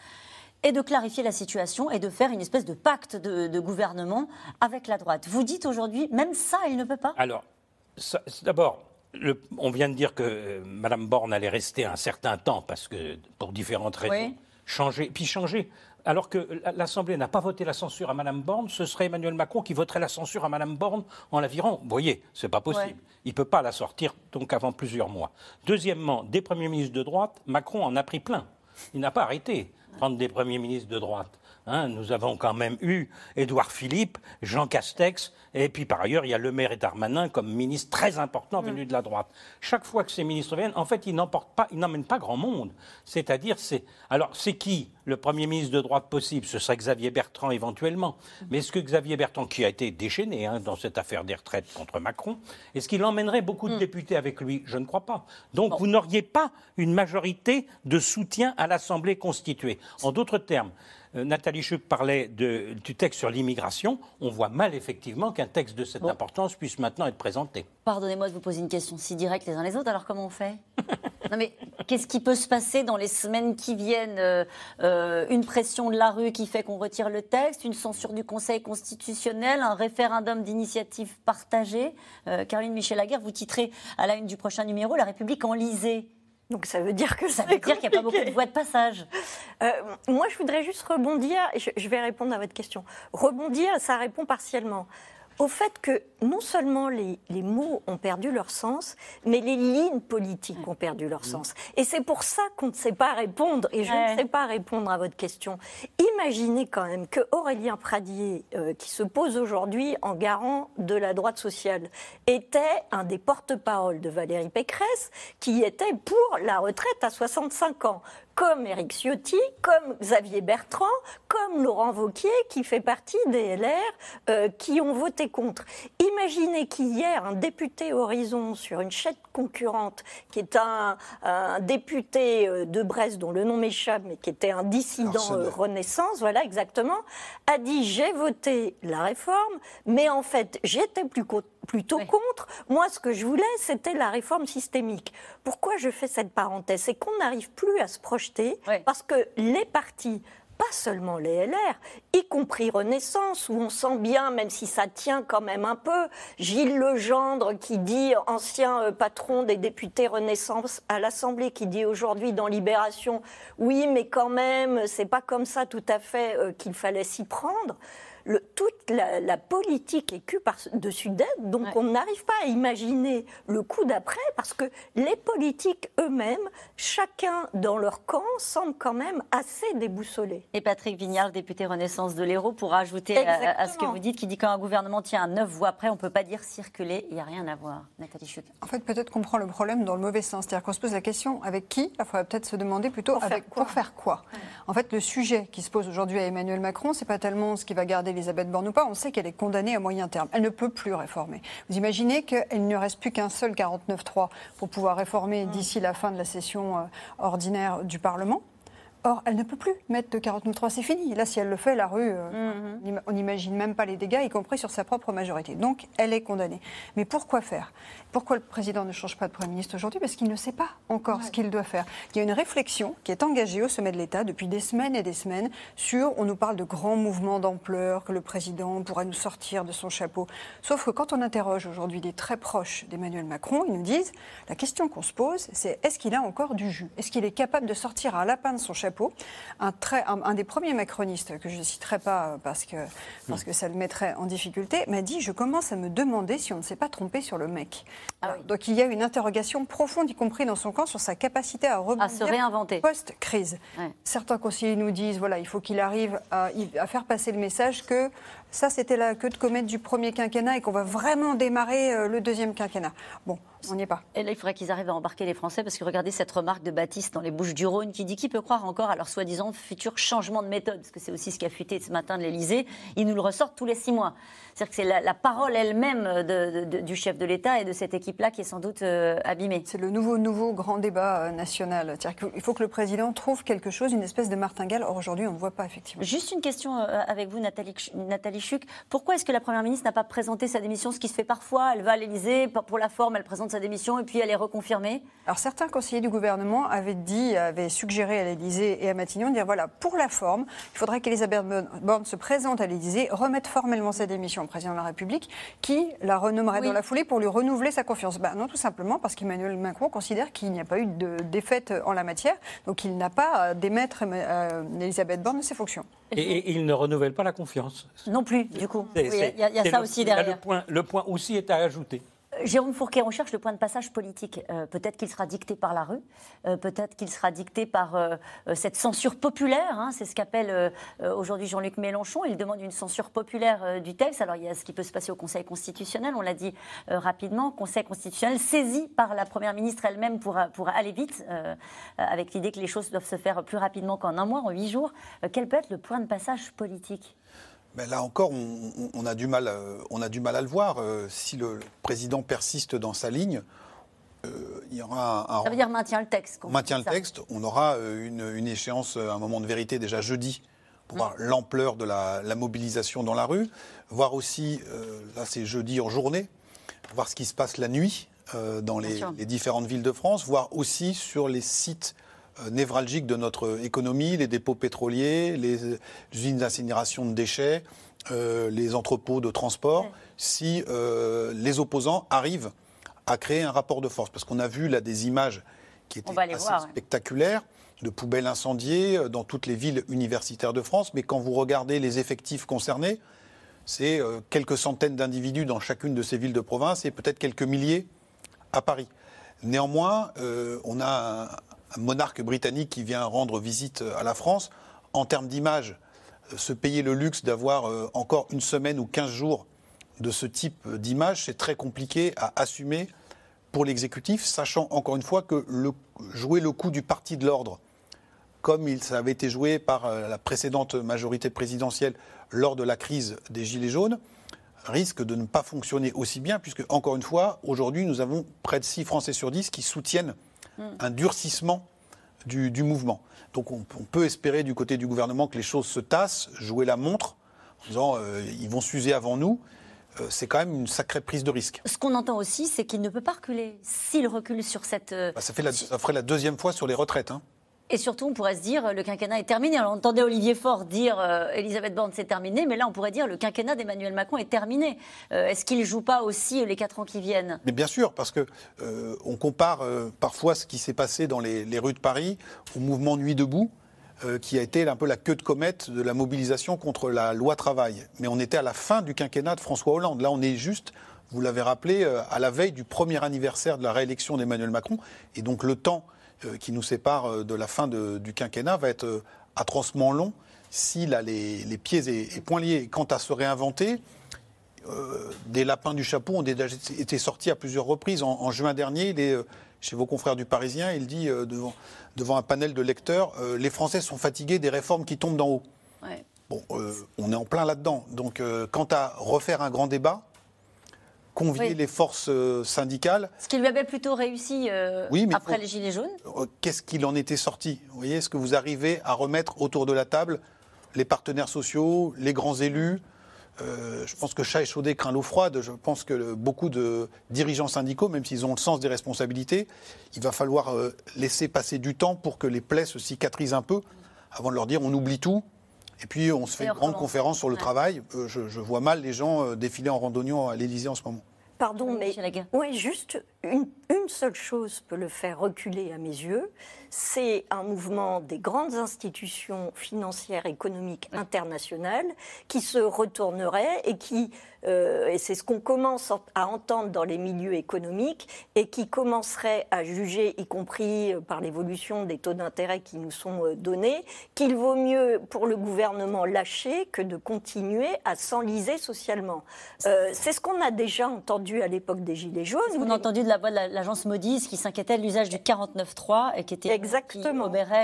et de clarifier la situation et de faire une espèce de pacte de, de gouvernement avec la droite. Vous dites aujourd'hui, même ça, il ne peut pas? Alors, c'est- d'abord, le- on vient de dire que euh, Mme Borne allait rester un certain temps parce que pour différentes raisons. Oui. Changer, puis changer. alors que l'Assemblée n'a pas voté la censure à Mme Borne, ce serait Emmanuel Macron qui voterait la censure à Mme Borne en la virant. Vous voyez, c'est pas possible. Ouais. Il ne peut pas la sortir donc avant plusieurs mois. Deuxièmement, des premiers ministres de droite, Macron en a pris plein. Il n'a pas arrêté de prendre des premiers ministres de droite. Hein, nous avons quand même eu Édouard Philippe, Jean Castex, et puis par ailleurs, il y a Le Maire et Darmanin comme ministres très importants venus de la droite. Chaque fois que ces ministres viennent, en fait, ils n'emportent pas, ils n'emmènent pas grand monde. C'est-à-dire, c'est. Alors, c'est qui le Premier ministre de droite possible? Ce serait Xavier Bertrand éventuellement. Mais est-ce que Xavier Bertrand, qui a été déchaîné hein, dans cette affaire des retraites contre Macron, est-ce qu'il emmènerait beaucoup de députés avec lui? Je ne crois pas. Donc, vous n'auriez pas une majorité de soutien à l'Assemblée constituée. En d'autres termes, Nathalie Chuc parlait de- du texte sur l'immigration. On voit mal effectivement qu'un texte de cette importance puisse maintenant être présenté. Pardonnez-moi de vous poser une question si directe les uns les autres, alors comment on fait? Non mais qu'est-ce qui peut se passer dans les semaines qui viennent? Euh, euh, Une pression de la rue qui fait qu'on retire le texte, une censure du Conseil constitutionnel, un référendum d'initiative partagée. Euh, Caroline Michel-Laguerre, vous titrez à la une du prochain numéro La République enlisée. Donc ça veut dire que ça veut dire qu'il n'y a pas beaucoup de voies de passage. Euh, moi, je voudrais juste rebondir, et je, je vais répondre à votre question. Rebondir, ça répond partiellement. Au fait que non seulement les, les mots ont perdu leur sens, mais les lignes politiques ont perdu leur sens. Et c'est pour ça qu'on ne sait pas répondre, et je Ouais. ne sais pas répondre à votre question. Imaginez quand même que Aurélien Pradier, euh, qui se pose aujourd'hui en garant de la droite sociale, était un des porte-parole de Valérie Pécresse, qui était pour la retraite à 65 ans comme Éric Ciotti, comme Xavier Bertrand, comme Laurent Vauquier, qui fait partie des LR, euh, qui ont voté contre. Imaginez qu'hier, un député Horizon sur une chaîne concurrente, qui est un, un député euh, de Brest, dont le nom m'échappe, mais qui était un dissident euh, Renaissance, voilà exactement, a dit j'ai voté la réforme, mais en fait j'étais plus co- plutôt contre. Moi, ce que je voulais, c'était la réforme systémique. Pourquoi je fais cette parenthèse? C'est qu'on n'arrive plus à se projeter parce que les partis pas seulement les LR, y compris Renaissance, où on sent bien, même si ça tient quand même un peu, Gilles Legendre qui dit, ancien euh, patron des députés Renaissance à l'Assemblée, qui dit aujourd'hui dans Libération, oui, mais quand même, c'est pas comme ça tout à fait euh, qu'il fallait s'y prendre. Le- toute la, la politique est cue par-dessus d'elle, donc on n'arrive pas à imaginer le coup d'après, parce que les politiques eux-mêmes, chacun dans leur camp, semblent quand même assez déboussolés. Et Patrick Vignard, député Renaissance de l'Hérault, pourra ajouter à, à ce que vous dites, qui dit quand un gouvernement tient à neuf voix près, on ne peut pas dire circuler, il n'y a rien à voir. Nathalie Chuc. En fait, peut-être qu'on prend le problème dans le mauvais sens. C'est-à-dire qu'on se pose la question avec qui? Il faudrait peut-être se demander plutôt avec, pour faire quoi? En fait, le sujet qui se pose aujourd'hui à Emmanuel Macron, c'est pas tellement ce qui va garder Elisabeth Borne ou pas. On sait qu'elle est condamnée à moyen terme. Elle ne peut plus réformer. Vous imaginez qu'il ne reste plus qu'un seul 49-3 pour pouvoir réformer d'ici la fin de la session euh, ordinaire du Parlement? Or, elle ne peut plus mettre de 49.3, c'est fini. Là, si elle le fait, la rue, euh, on ima- on n'imagine même pas les dégâts, y compris sur sa propre majorité. Donc, elle est condamnée. Mais pourquoi faire? Pourquoi le président ne change pas de Premier ministre aujourd'hui? Parce qu'il ne sait pas encore ce qu'il doit faire. Il y a une réflexion qui est engagée au sommet de l'État depuis des semaines et des semaines sur, on nous parle de grands mouvements d'ampleur, que le président pourrait nous sortir de son chapeau. Sauf que quand on interroge aujourd'hui des très proches d'Emmanuel Macron, ils nous disent, la question qu'on se pose, c'est est-ce qu'il a encore du jus? Est-ce qu'il est capable de sortir un lapin de son chapeau un, très, un, un des premiers macronistes, que je ne citerai pas euh, parce que, parce que ça le mettrait en difficulté, m'a dit Je commence à me demander si on ne s'est pas trompé sur le mec. Voilà. Donc il y a une interrogation profonde, y compris dans son camp, sur sa capacité à rebondir se réinventer. post-crise. Certains conseillers nous disent voilà, il faut qu'il arrive à, à faire passer le message que ça, c'était la queue de comète du premier quinquennat et qu'on va vraiment démarrer euh, le deuxième quinquennat. Bon, on n'y est pas. Et là, il faudrait qu'ils arrivent à embarquer les Français, parce que regardez cette remarque de Baptiste dans les Bouches du Rhône qui dit qui peut croire encore à leur soi-disant futur changement de méthode, parce que c'est aussi ce qui a fuité ce matin de l'Élysée. Ils nous le ressortent tous les six mois. C'est-à-dire que c'est la, la parole elle-même de- de- de- du chef de l'État et de cette équipe-là qui est sans doute euh, abîmée. C'est le nouveau, nouveau grand débat euh, national. C'est-à-dire qu'il faut que le président trouve quelque chose, une espèce de martingale. Or, aujourd'hui, on ne voit pas, effectivement. Juste une question euh, avec vous, Nathalie, Nathalie Chuc. Pourquoi est-ce que la Première ministre n'a pas présenté sa démission, ce qui se fait parfois? Elle va à l'Élysée, pour la forme, elle présente sa sa démission et puis elle est reconfirmée Alors certains conseillers du gouvernement avaient dit, avaient suggéré à l'Élysée et à Matignon de dire voilà, pour la forme, il faudrait qu'Elisabeth Borne se présente à l'Élysée, remette formellement sa démission président de la République, qui la renommerait dans la foulée pour lui renouveler sa confiance. Ben non, tout simplement parce qu'Emmanuel Macron considère qu'il n'y a pas eu de défaite en la matière, donc il n'a pas à démettre euh, Elisabeth Borne de ses fonctions. Et, et il ne renouvelle pas la confiance. Non plus, du coup. Oui, Il y a- y ça le- aussi derrière. Le point, le point aussi est à ajouter. Jérôme Fourquet, on cherche le point de passage politique. Euh, peut-être qu'il sera dicté par la rue, euh, peut-être qu'il sera dicté par euh, cette censure populaire. hein, c'est ce qu'appelle aujourd'hui Jean-Luc Mélenchon. Il demande une censure populaire du texte. Alors il y a ce qui peut se passer au Conseil constitutionnel, on l'a dit rapidement. Conseil constitutionnel saisi par la Première ministre elle-même pour, aller vite, avec l'idée que les choses doivent se faire plus rapidement qu'en un mois, en huit jours. Quel peut être le point de passage politique? Ben là encore, on, a du mal, euh, on a du mal à le voir. Euh, si le, président persiste dans sa ligne, euh, il y aura un, un Ça veut dire maintient le texte. on maintient le ça. texte. On aura une, une échéance, un moment de vérité déjà jeudi pour voir l'ampleur de la, la mobilisation dans la rue, voir aussi, euh, là c'est jeudi en journée, voir ce qui se passe la nuit euh, dans les, les différentes villes de France, voir aussi sur les sites névralgiques de notre économie, les dépôts pétroliers, les euh, usines d'incinération de déchets, euh, les entrepôts de transport, si euh, les opposants arrivent à créer un rapport de force. Parce qu'on a vu là des images qui étaient assez voir, spectaculaires de poubelles incendiées euh, dans toutes les villes universitaires de France. Mais quand vous regardez les effectifs concernés, c'est euh, quelques centaines d'individus dans chacune de ces villes de province et peut-être quelques milliers à Paris. Néanmoins, euh, on a monarque britannique qui vient rendre visite à la France. En termes d'image, euh, se payer le luxe d'avoir euh, encore une semaine ou 15 jours de ce type d'image, c'est très compliqué à assumer pour l'exécutif, sachant encore une fois que jouer le coup du parti de l'ordre, comme il, avait été joué par euh, la précédente majorité présidentielle lors de la crise des Gilets jaunes, risque de ne pas fonctionner aussi bien, puisque, encore une fois, aujourd'hui, nous avons près de 6 Français sur 10 qui soutiennent un durcissement du, du mouvement. Donc on, on peut espérer du côté du gouvernement que les choses se tassent, jouer la montre, en disant euh, ils vont s'user avant nous. Euh, c'est quand même une sacrée prise de risque. Ce qu'on entend aussi, c'est qu'il ne peut pas reculer. S'il recule sur cette. euh, Bah, ça, fait la- ça ferait la deuxième fois sur les retraites. hein. Et surtout, on pourrait se dire, euh, le quinquennat est terminé. Alors, on entendait Olivier Faure dire, euh, Elisabeth Borne, c'est terminé, mais là, on pourrait dire, le quinquennat d'Emmanuel Macron est terminé. Euh, Est-ce qu'il ne joue pas aussi les quatre ans qui viennent? Mais bien sûr, parce que euh, on compare euh, parfois ce qui s'est passé dans les, les rues de Paris au mouvement Nuit debout, qui a été un peu la queue de comète de la mobilisation contre la loi travail. Mais on était à la fin du quinquennat de François Hollande. Là, on est juste, vous l'avez rappelé, à la veille du premier anniversaire de la réélection d'Emmanuel Macron, et donc le temps qui nous sépare euh, de la fin de- du quinquennat va être euh, atrocement long s'il a les, les pieds et, et poings liés. Quant à se réinventer, euh, des lapins du chapeau ont déjà été sortis à plusieurs reprises. En, en juin dernier, il est euh, chez vos confrères du Parisien, il dit euh, devant, devant un panel de lecteurs euh, Les Français sont fatigués des réformes qui tombent d'en haut. Ouais. Bon, euh, on est en plein là-dedans. Donc, euh, quant à refaire un grand débat, convier Oui. les forces euh, syndicales, Ce qui lui avait plutôt réussi euh, Oui, mais après faut- les Gilets jaunes. euh, qu'est-ce qu'il en était sorti? Vous voyez, est-ce que vous arrivez à remettre autour de la table les partenaires sociaux, les grands élus? Euh, Je pense que chat échaudé craint l'eau froide. Je pense que le- beaucoup de dirigeants syndicaux, même s'ils ont le sens des responsabilités, il va falloir euh, laisser passer du temps pour que les plaies se cicatrisent un peu, avant de leur dire on oublie tout. Et puis on se fait une grande conférence sur le Ouais. travail. Euh, je, je vois mal les gens euh, défiler en randonnion à l'Élysée en ce moment. Pardon, Oui, mais ouais, juste une, une seule chose peut le faire reculer à mes yeux, c'est un mouvement des grandes institutions financières, économiques internationales qui se retournerait et qui, euh, et c'est ce qu'on commence à entendre dans les milieux économiques, et qui commencerait à juger, y compris euh, par l'évolution des taux d'intérêt qui nous sont euh, donnés, qu'il vaut mieux pour le gouvernement lâcher que de continuer à s'enliser socialement. Euh, c'est ce qu'on a déjà entendu à l'époque des Gilets jaunes. On a entendu de la voix de la- l'agence Moody's qui s'inquiétait de l'usage du 49.3 et qui était Exactement. qui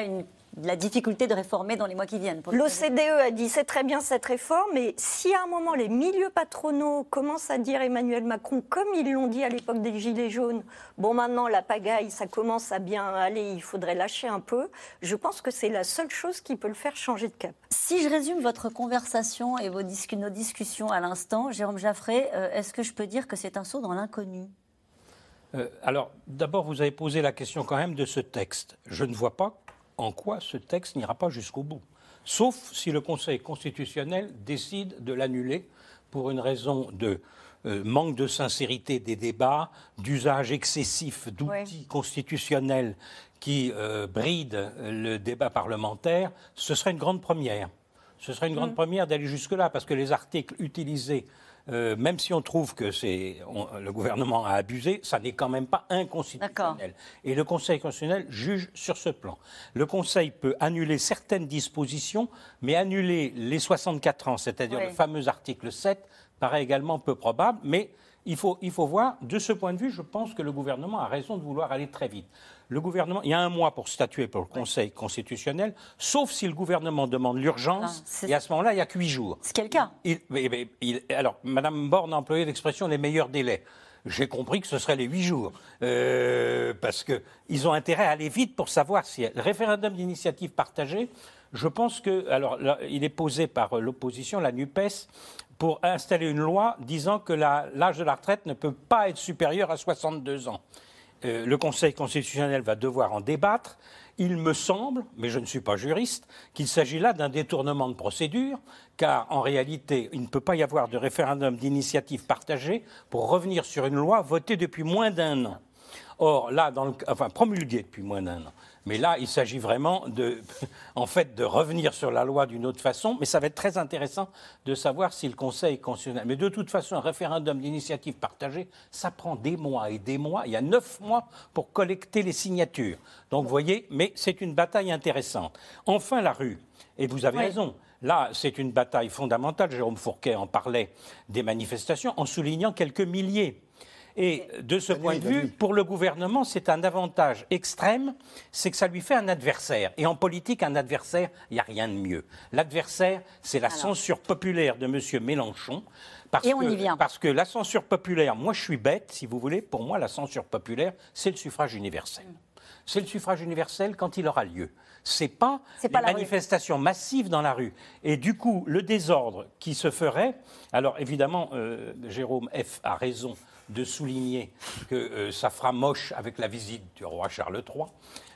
une- la difficulté de réformer dans les mois qui viennent. L'OCDE a dit c'est très bien cette réforme, mais si à un moment les milieux patronaux commencent à dire Emmanuel Macron, comme ils l'ont dit à l'époque des Gilets jaunes, bon maintenant la pagaille, ça commence à bien aller, il faudrait lâcher un peu, je pense que c'est la seule chose qui peut le faire changer de cap. Si je résume votre conversation et vos nos discussions à l'instant, Jérôme Jaffré, euh, est-ce que je peux dire que c'est un saut dans l'inconnu? Euh, alors, d'abord, vous avez posé la question quand même de ce texte. Je ne vois pas en quoi ce texte n'ira pas jusqu'au bout. Sauf si le Conseil constitutionnel décide de l'annuler pour une raison de euh, manque de sincérité des débats, d'usage excessif d'outils constitutionnels qui euh, brident le débat parlementaire, ce serait une grande première. Ce serait une grande première d'aller jusque-là, parce que les articles utilisés euh, même si on trouve que c'est le gouvernement a abusé, ça n'est quand même pas inconstitutionnel. Et le Conseil constitutionnel juge sur ce plan. Le Conseil peut annuler certaines dispositions, mais annuler les 64 ans, c'est-à-dire le fameux article 7, paraît également peu probable. Mais il faut, il faut voir, de ce point de vue, je pense que le gouvernement a raison de vouloir aller très vite. Le gouvernement, il y a un mois pour statuer pour le Conseil constitutionnel, sauf si le gouvernement demande l'urgence, ah, et à ce moment-là, il n'y a que huit jours. C'est quel cas Alors, Mme Borne a employé l'expression les meilleurs délais j'ai compris que ce serait les huit jours. Euh, parce qu'ils ont intérêt à aller vite pour savoir si le référendum d'initiative partagée, je pense que. Alors, il est posé par l'opposition, la NUPES, pour installer une loi disant que l'âge de la retraite ne peut pas être supérieur à 62 ans. Euh, le Conseil constitutionnel va devoir en débattre. Il me semble, mais je ne suis pas juriste, qu'il s'agit là d'un détournement de procédure, car en réalité, il ne peut pas y avoir de référendum d'initiative partagée pour revenir sur une loi votée depuis moins d'un an. Or, là, dans le, enfin, promulguée depuis moins d'un an. Mais là, il s'agit vraiment de, en fait, de revenir sur la loi d'une autre façon. Mais ça va être très intéressant de savoir si le Conseil constitutionnel. Mais de toute façon, un référendum d'initiative partagée, ça prend des mois et des mois. Il y a neuf mois pour collecter les signatures. Donc, vous voyez, mais c'est une bataille intéressante. Enfin, la rue. Et vous avez raison. Là, c'est une bataille fondamentale. Jérôme Fourquet en parlait des manifestations en soulignant quelques milliers. Et de ce point de vue, pour le gouvernement, c'est un avantage extrême, c'est que ça lui fait un adversaire. Et en politique, un adversaire, il n'y a rien de mieux. L'adversaire, c'est la censure populaire de M. Mélenchon. Parce et on que, y vient. Parce que la censure populaire, moi je suis bête, si vous voulez, pour moi la censure populaire, c'est le suffrage universel. C'est le suffrage universel quand il aura lieu. C'est pas les pas manifestations massives dans la rue. Et du coup, le désordre qui se ferait. Alors évidemment, euh, Jérôme F a raison de souligner que euh, ça fera moche avec la visite du roi Charles III.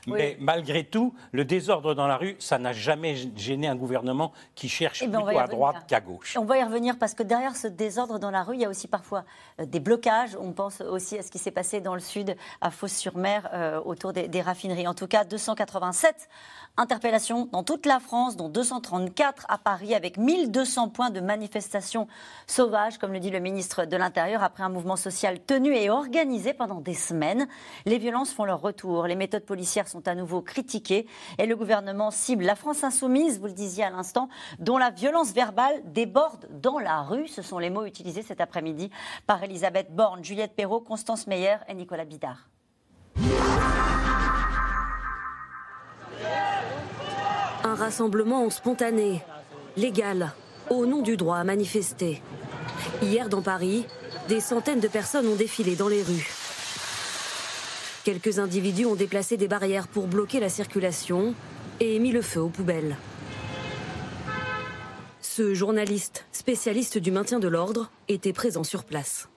Mais malgré tout, le désordre dans la rue, ça n'a jamais gêné un gouvernement qui cherche eh ben, plutôt à droite qu'à gauche. On va y revenir parce que derrière ce désordre dans la rue, il y a aussi parfois euh, des blocages. On pense aussi à ce qui s'est passé dans le sud, à Fos-sur-Mer, euh, autour des, des, raffineries. En tout cas, 287 interpellations dans toute la France, dont 234 à Paris, avec 1200 points de manifestation sauvage, comme le dit le ministre de l'Intérieur, après un mouvement social tenu et organisé pendant des semaines. Les violences font leur retour. Les méthodes policières sont sont à nouveau critiqués et le gouvernement cible la France insoumise, vous le disiez à l'instant, dont la violence verbale déborde dans la rue. Ce sont les mots utilisés cet après-midi par Elisabeth Borne, Juliette Perrault, Constance Meyer et Nicolas Bidard. Un rassemblement spontané, légal, au nom du droit à manifester. Hier dans Paris, des centaines de personnes ont défilé dans les rues. Quelques individus ont déplacé des barrières pour bloquer la circulation et mis le feu aux poubelles. Ce journaliste, spécialiste du maintien de l'ordre, était présent sur place.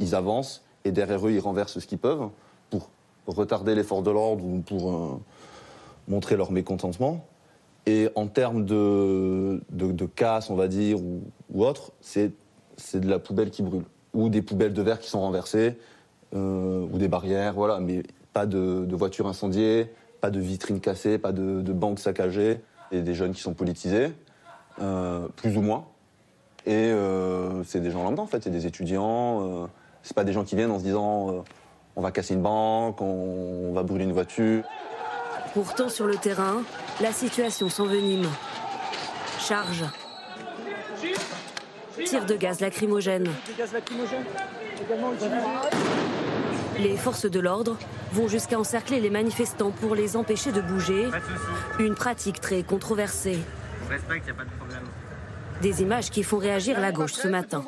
Ils avancent et derrière eux, ils renversent ce qu'ils peuvent pour retarder l'effort de l'ordre ou pour euh, montrer leur mécontentement. Et en termes de, casse, on va dire, ou, autre, c'est de la poubelle qui brûle. Ou des poubelles de verre qui sont renversées, ou des barrières, voilà, mais pas de, voitures incendiées, pas de vitrines cassées, pas de, banques saccagées, et des jeunes qui sont politisés, euh, plus ou moins. Et euh, c'est des gens lambda en fait, c'est des étudiants, c'est pas des gens qui viennent en se disant on va casser une banque, on, va brûler une voiture. Pourtant, sur le terrain, la situation s'envenime. Charge. Tir de gaz lacrymogène. Les forces de l'ordre vont jusqu'à encercler les manifestants pour les empêcher de bouger. Une pratique très controversée. Des images qui font réagir la gauche ce matin.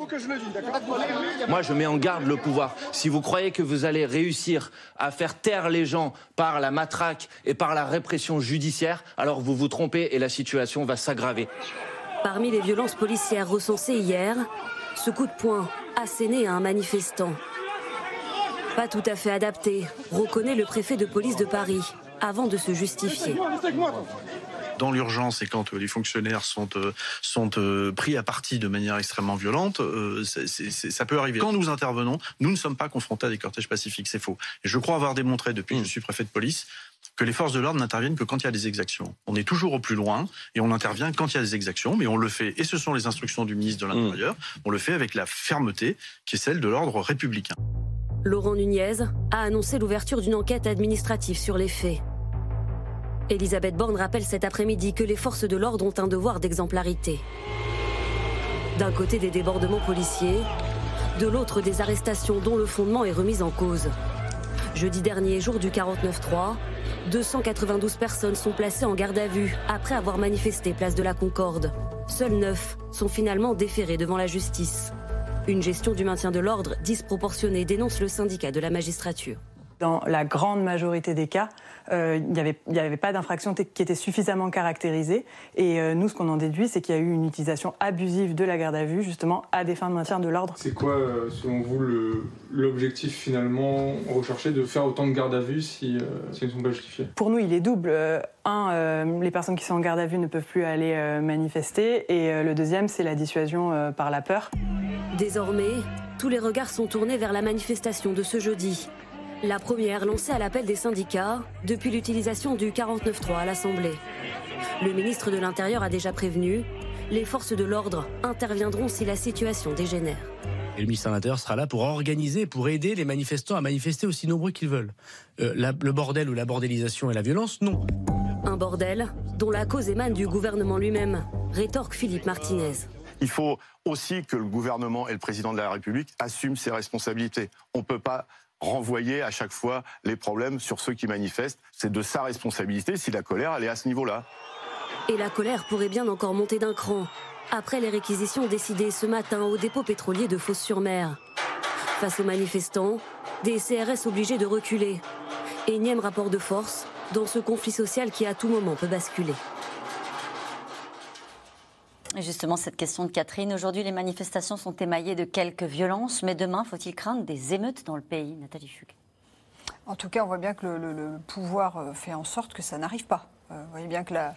Moi, je mets en garde le pouvoir. Si vous croyez que vous allez réussir à faire taire les gens par la matraque et par la répression judiciaire, alors vous vous trompez et la situation va s'aggraver. Parmi les violences policières recensées hier, ce coup de poing asséné à un manifestant. Pas tout à fait adapté, reconnaît le préfet de police de Paris, avant de se justifier dans l'urgence et quand euh, les fonctionnaires sont, euh, sont euh, pris à partie de manière extrêmement violente, ça peut arriver. Quand nous intervenons, nous ne sommes pas confrontés à des cortèges pacifiques, c'est faux. Et je crois avoir démontré depuis que je suis préfet de police que les forces de l'ordre n'interviennent que quand il y a des exactions. On est toujours au plus loin et on intervient quand il y a des exactions, mais on le fait, et ce sont les instructions du ministre de l'Intérieur, on le fait avec la fermeté qui est celle de l'ordre républicain. Laurent Nunez a annoncé l'ouverture d'une enquête administrative sur les faits. Elisabeth Borne rappelle cet après-midi que les forces de l'ordre ont un devoir d'exemplarité. D'un côté des débordements policiers, de l'autre des arrestations dont le fondement est remis en cause. Jeudi dernier, jour du 49-3, 292 personnes sont placées en garde à vue après avoir manifesté place de la Concorde. Seuls 9 sont finalement déférés devant la justice. Une gestion du maintien de l'ordre disproportionnée dénonce le syndicat de la magistrature. Dans la grande majorité des cas, euh, il n'y avait, avait, pas d'infraction qui était suffisamment caractérisée. Et euh, nous, ce qu'on en déduit, c'est qu'il y a eu une utilisation abusive de la garde à vue, justement, à des fins de maintien de l'ordre. C'est quoi, euh, selon vous, l'objectif finalement recherché de faire autant de garde à vue si, si elles ne sont pas justifiées? Pour nous, il est double. un, les personnes qui sont en garde à vue ne peuvent plus aller manifester. Et le deuxième, c'est la dissuasion par la peur. Désormais, tous les regards sont tournés vers la manifestation de ce jeudi. La première lancée à l'appel des syndicats depuis l'utilisation du 49.3 à l'Assemblée. Le ministre de l'Intérieur a déjà prévenu, les forces de l'ordre interviendront si la situation dégénère. Et le ministre de l'Intérieur sera là pour organiser, pour aider les manifestants à manifester aussi nombreux qu'ils veulent. Euh, le bordel ou la bordélisation et la violence, non. Un bordel dont la cause émane du gouvernement lui-même, rétorque Philippe Martinez. Il faut aussi que le gouvernement et le président de la République assument ses responsabilités. On ne peut pas renvoyer à chaque fois les problèmes sur ceux qui manifestent. C'est de sa responsabilité si la colère, est à ce niveau-là. Et la colère pourrait bien encore monter d'un cran après les réquisitions décidées ce matin au dépôt pétrolier de Fos-sur-Mer. Face aux manifestants, des CRS obligés de reculer. Énième rapport de force dans ce conflit social qui à tout moment peut basculer. Justement, cette question de Catherine. Aujourd'hui, les manifestations sont émaillées de quelques violences, mais demain, faut-il craindre des émeutes dans le pays Nathalie Fuc. En tout cas, on voit bien que le, pouvoir euh, fait en sorte que ça n'arrive pas. Euh, vous voyez bien que la,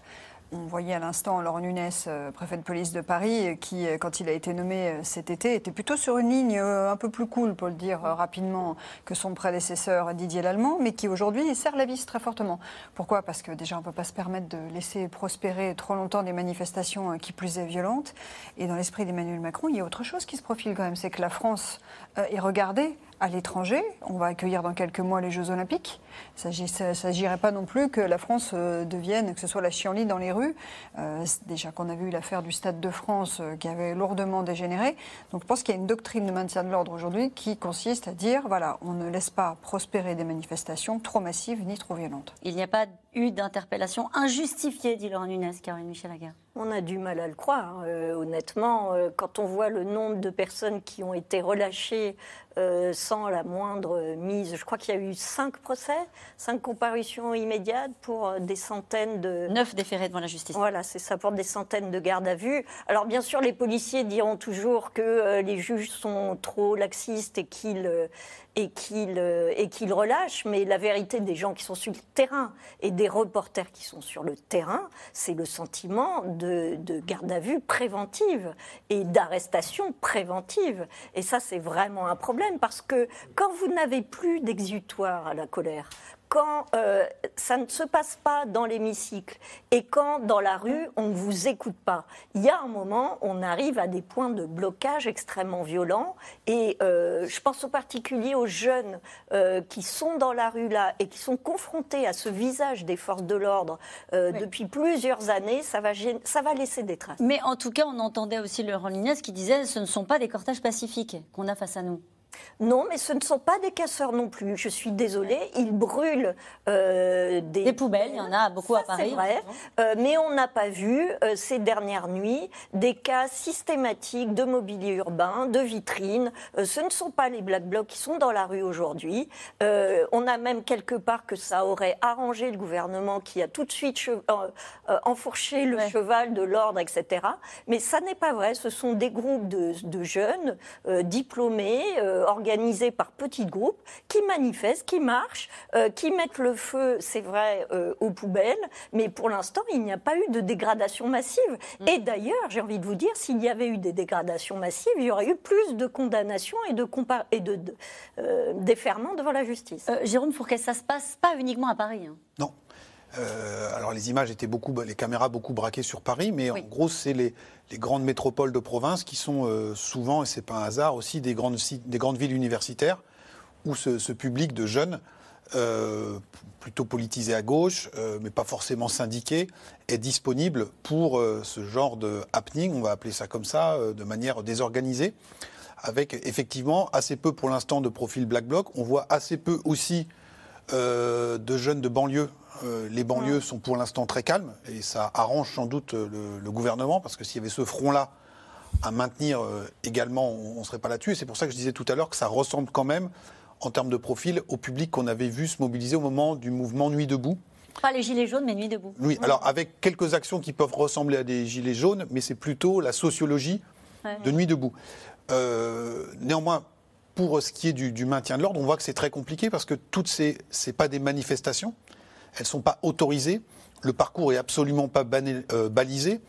on voyait à l'instant Laurent Nunes, euh, préfet de police de Paris, qui, euh, quand il a été nommé euh, cet été, était plutôt sur une ligne un peu plus cool, pour le dire rapidement, que son prédécesseur Didier Lallemand, mais qui aujourd'hui serre la vis très fortement. Pourquoi? Parce que déjà, on ne peut pas se permettre de laisser prospérer trop longtemps des manifestations qui plus est violentes. Et dans l'esprit d'Emmanuel Macron, il y a autre chose qui se profile quand même, c'est que la France est regardée à l'étranger. On va accueillir dans quelques mois les Jeux Olympiques. Il ne s'agirait pas non plus que la France euh, devienne, que ce soit la chienlit dans les rues. Euh, déjà qu'on a vu l'affaire du Stade de France euh, qui avait lourdement dégénéré. Donc je pense qu'il y a une doctrine de maintien de l'ordre aujourd'hui qui consiste à dire voilà, on ne laisse pas prospérer des manifestations trop massives ni trop violentes. Il n'y a pas eu d'interpellation injustifiée, dit Laurent Nunez, Caroline Michel Aguerre. On a du mal à le croire, honnêtement. quand on voit le nombre de personnes qui ont été relâchées euh, sans la moindre mise. Je crois qu'il y a eu cinq procès, cinq comparutions immédiates pour euh, des centaines de... Neuf déférés devant la justice. Voilà, c'est ça, pour des centaines de gardes à vue. Alors bien sûr, les policiers diront toujours que euh, les juges sont trop laxistes et qu'ils et qu'il et qu'il relâche. Mais la vérité des gens qui sont sur le terrain et des reporters qui sont sur le terrain, c'est le sentiment de, de, garde à vue préventive et d'arrestation préventive. Et ça, c'est vraiment un problème parce que quand vous n'avez plus d'exutoire à la colère, quand euh, ça ne se passe pas dans l'hémicycle et quand dans la rue on ne vous écoute pas, il y a un moment on arrive à des points de blocage extrêmement violents et euh, je pense en particulier aux jeunes euh, qui sont dans la rue là et qui sont confrontés à ce visage des forces de l'ordre depuis plusieurs années, ça va, ça va laisser des traces. Mais en tout cas, on entendait aussi Laurent Lignès qui disait ce ne sont pas des cortèges pacifiques qu'on a face à nous. Non, mais ce ne sont pas des casseurs non plus. Je suis désolée, ils brûlent euh, des... poubelles. Il y en a beaucoup à Paris. C'est vrai, euh, mais on n'a pas vu euh, ces dernières nuits des cas systématiques de mobilier urbain, de vitrines. ce ne sont pas les black blocs qui sont dans la rue aujourd'hui. on a même quelque part que ça aurait arrangé le gouvernement qui a tout de suite enfourché le cheval de l'ordre, etc. Mais ça n'est pas vrai. Ce sont des groupes de, de jeunes diplômés organisés par petits groupes qui manifestent, qui marchent, euh, qui mettent le feu, c'est vrai, euh, aux poubelles, mais pour l'instant, il n'y a pas eu de dégradation massive. Mm. Et d'ailleurs, j'ai envie de vous dire, s'il y avait eu des dégradations massives, il y aurait eu plus de condamnations et de, compa- et de, de, euh, déferments devant la justice. Euh, Jérôme Fourquet, ça se passe pas uniquement à Paris. hein? Non. Euh, alors les images étaient beaucoup, les caméras beaucoup braquées sur Paris, mais en gros c'est les, les grandes métropoles de province qui sont euh, souvent, et c'est pas un hasard, aussi des grandes, ci- des grandes villes universitaires où ce, ce public de jeunes, euh, plutôt politisé à gauche, euh, mais pas forcément syndiqué, est disponible pour euh, ce genre de happening, on va appeler ça comme ça, de manière désorganisée, avec effectivement assez peu pour l'instant de profils Black Bloc. On voit assez peu aussi de jeunes de banlieue. Euh, les banlieues sont pour l'instant très calmes et ça arrange sans doute euh, le, le gouvernement parce que s'il y avait ce front-là à maintenir euh, également, on ne serait pas là-dessus. Et c'est pour ça que je disais tout à l'heure que ça ressemble quand même en termes de profil au public qu'on avait vu se mobiliser au moment du mouvement Nuit debout. Pas les gilets jaunes, mais nuit debout. Oui, alors avec quelques actions qui peuvent ressembler à des gilets jaunes, mais c'est plutôt la sociologie Ouais. de Nuit debout. Euh, néanmoins, pour ce qui est du, du maintien de l'ordre, on voit que c'est très compliqué parce que toutes ces, c'est pas des manifestations, elles sont pas autorisées, le parcours est absolument pas euh, balisé.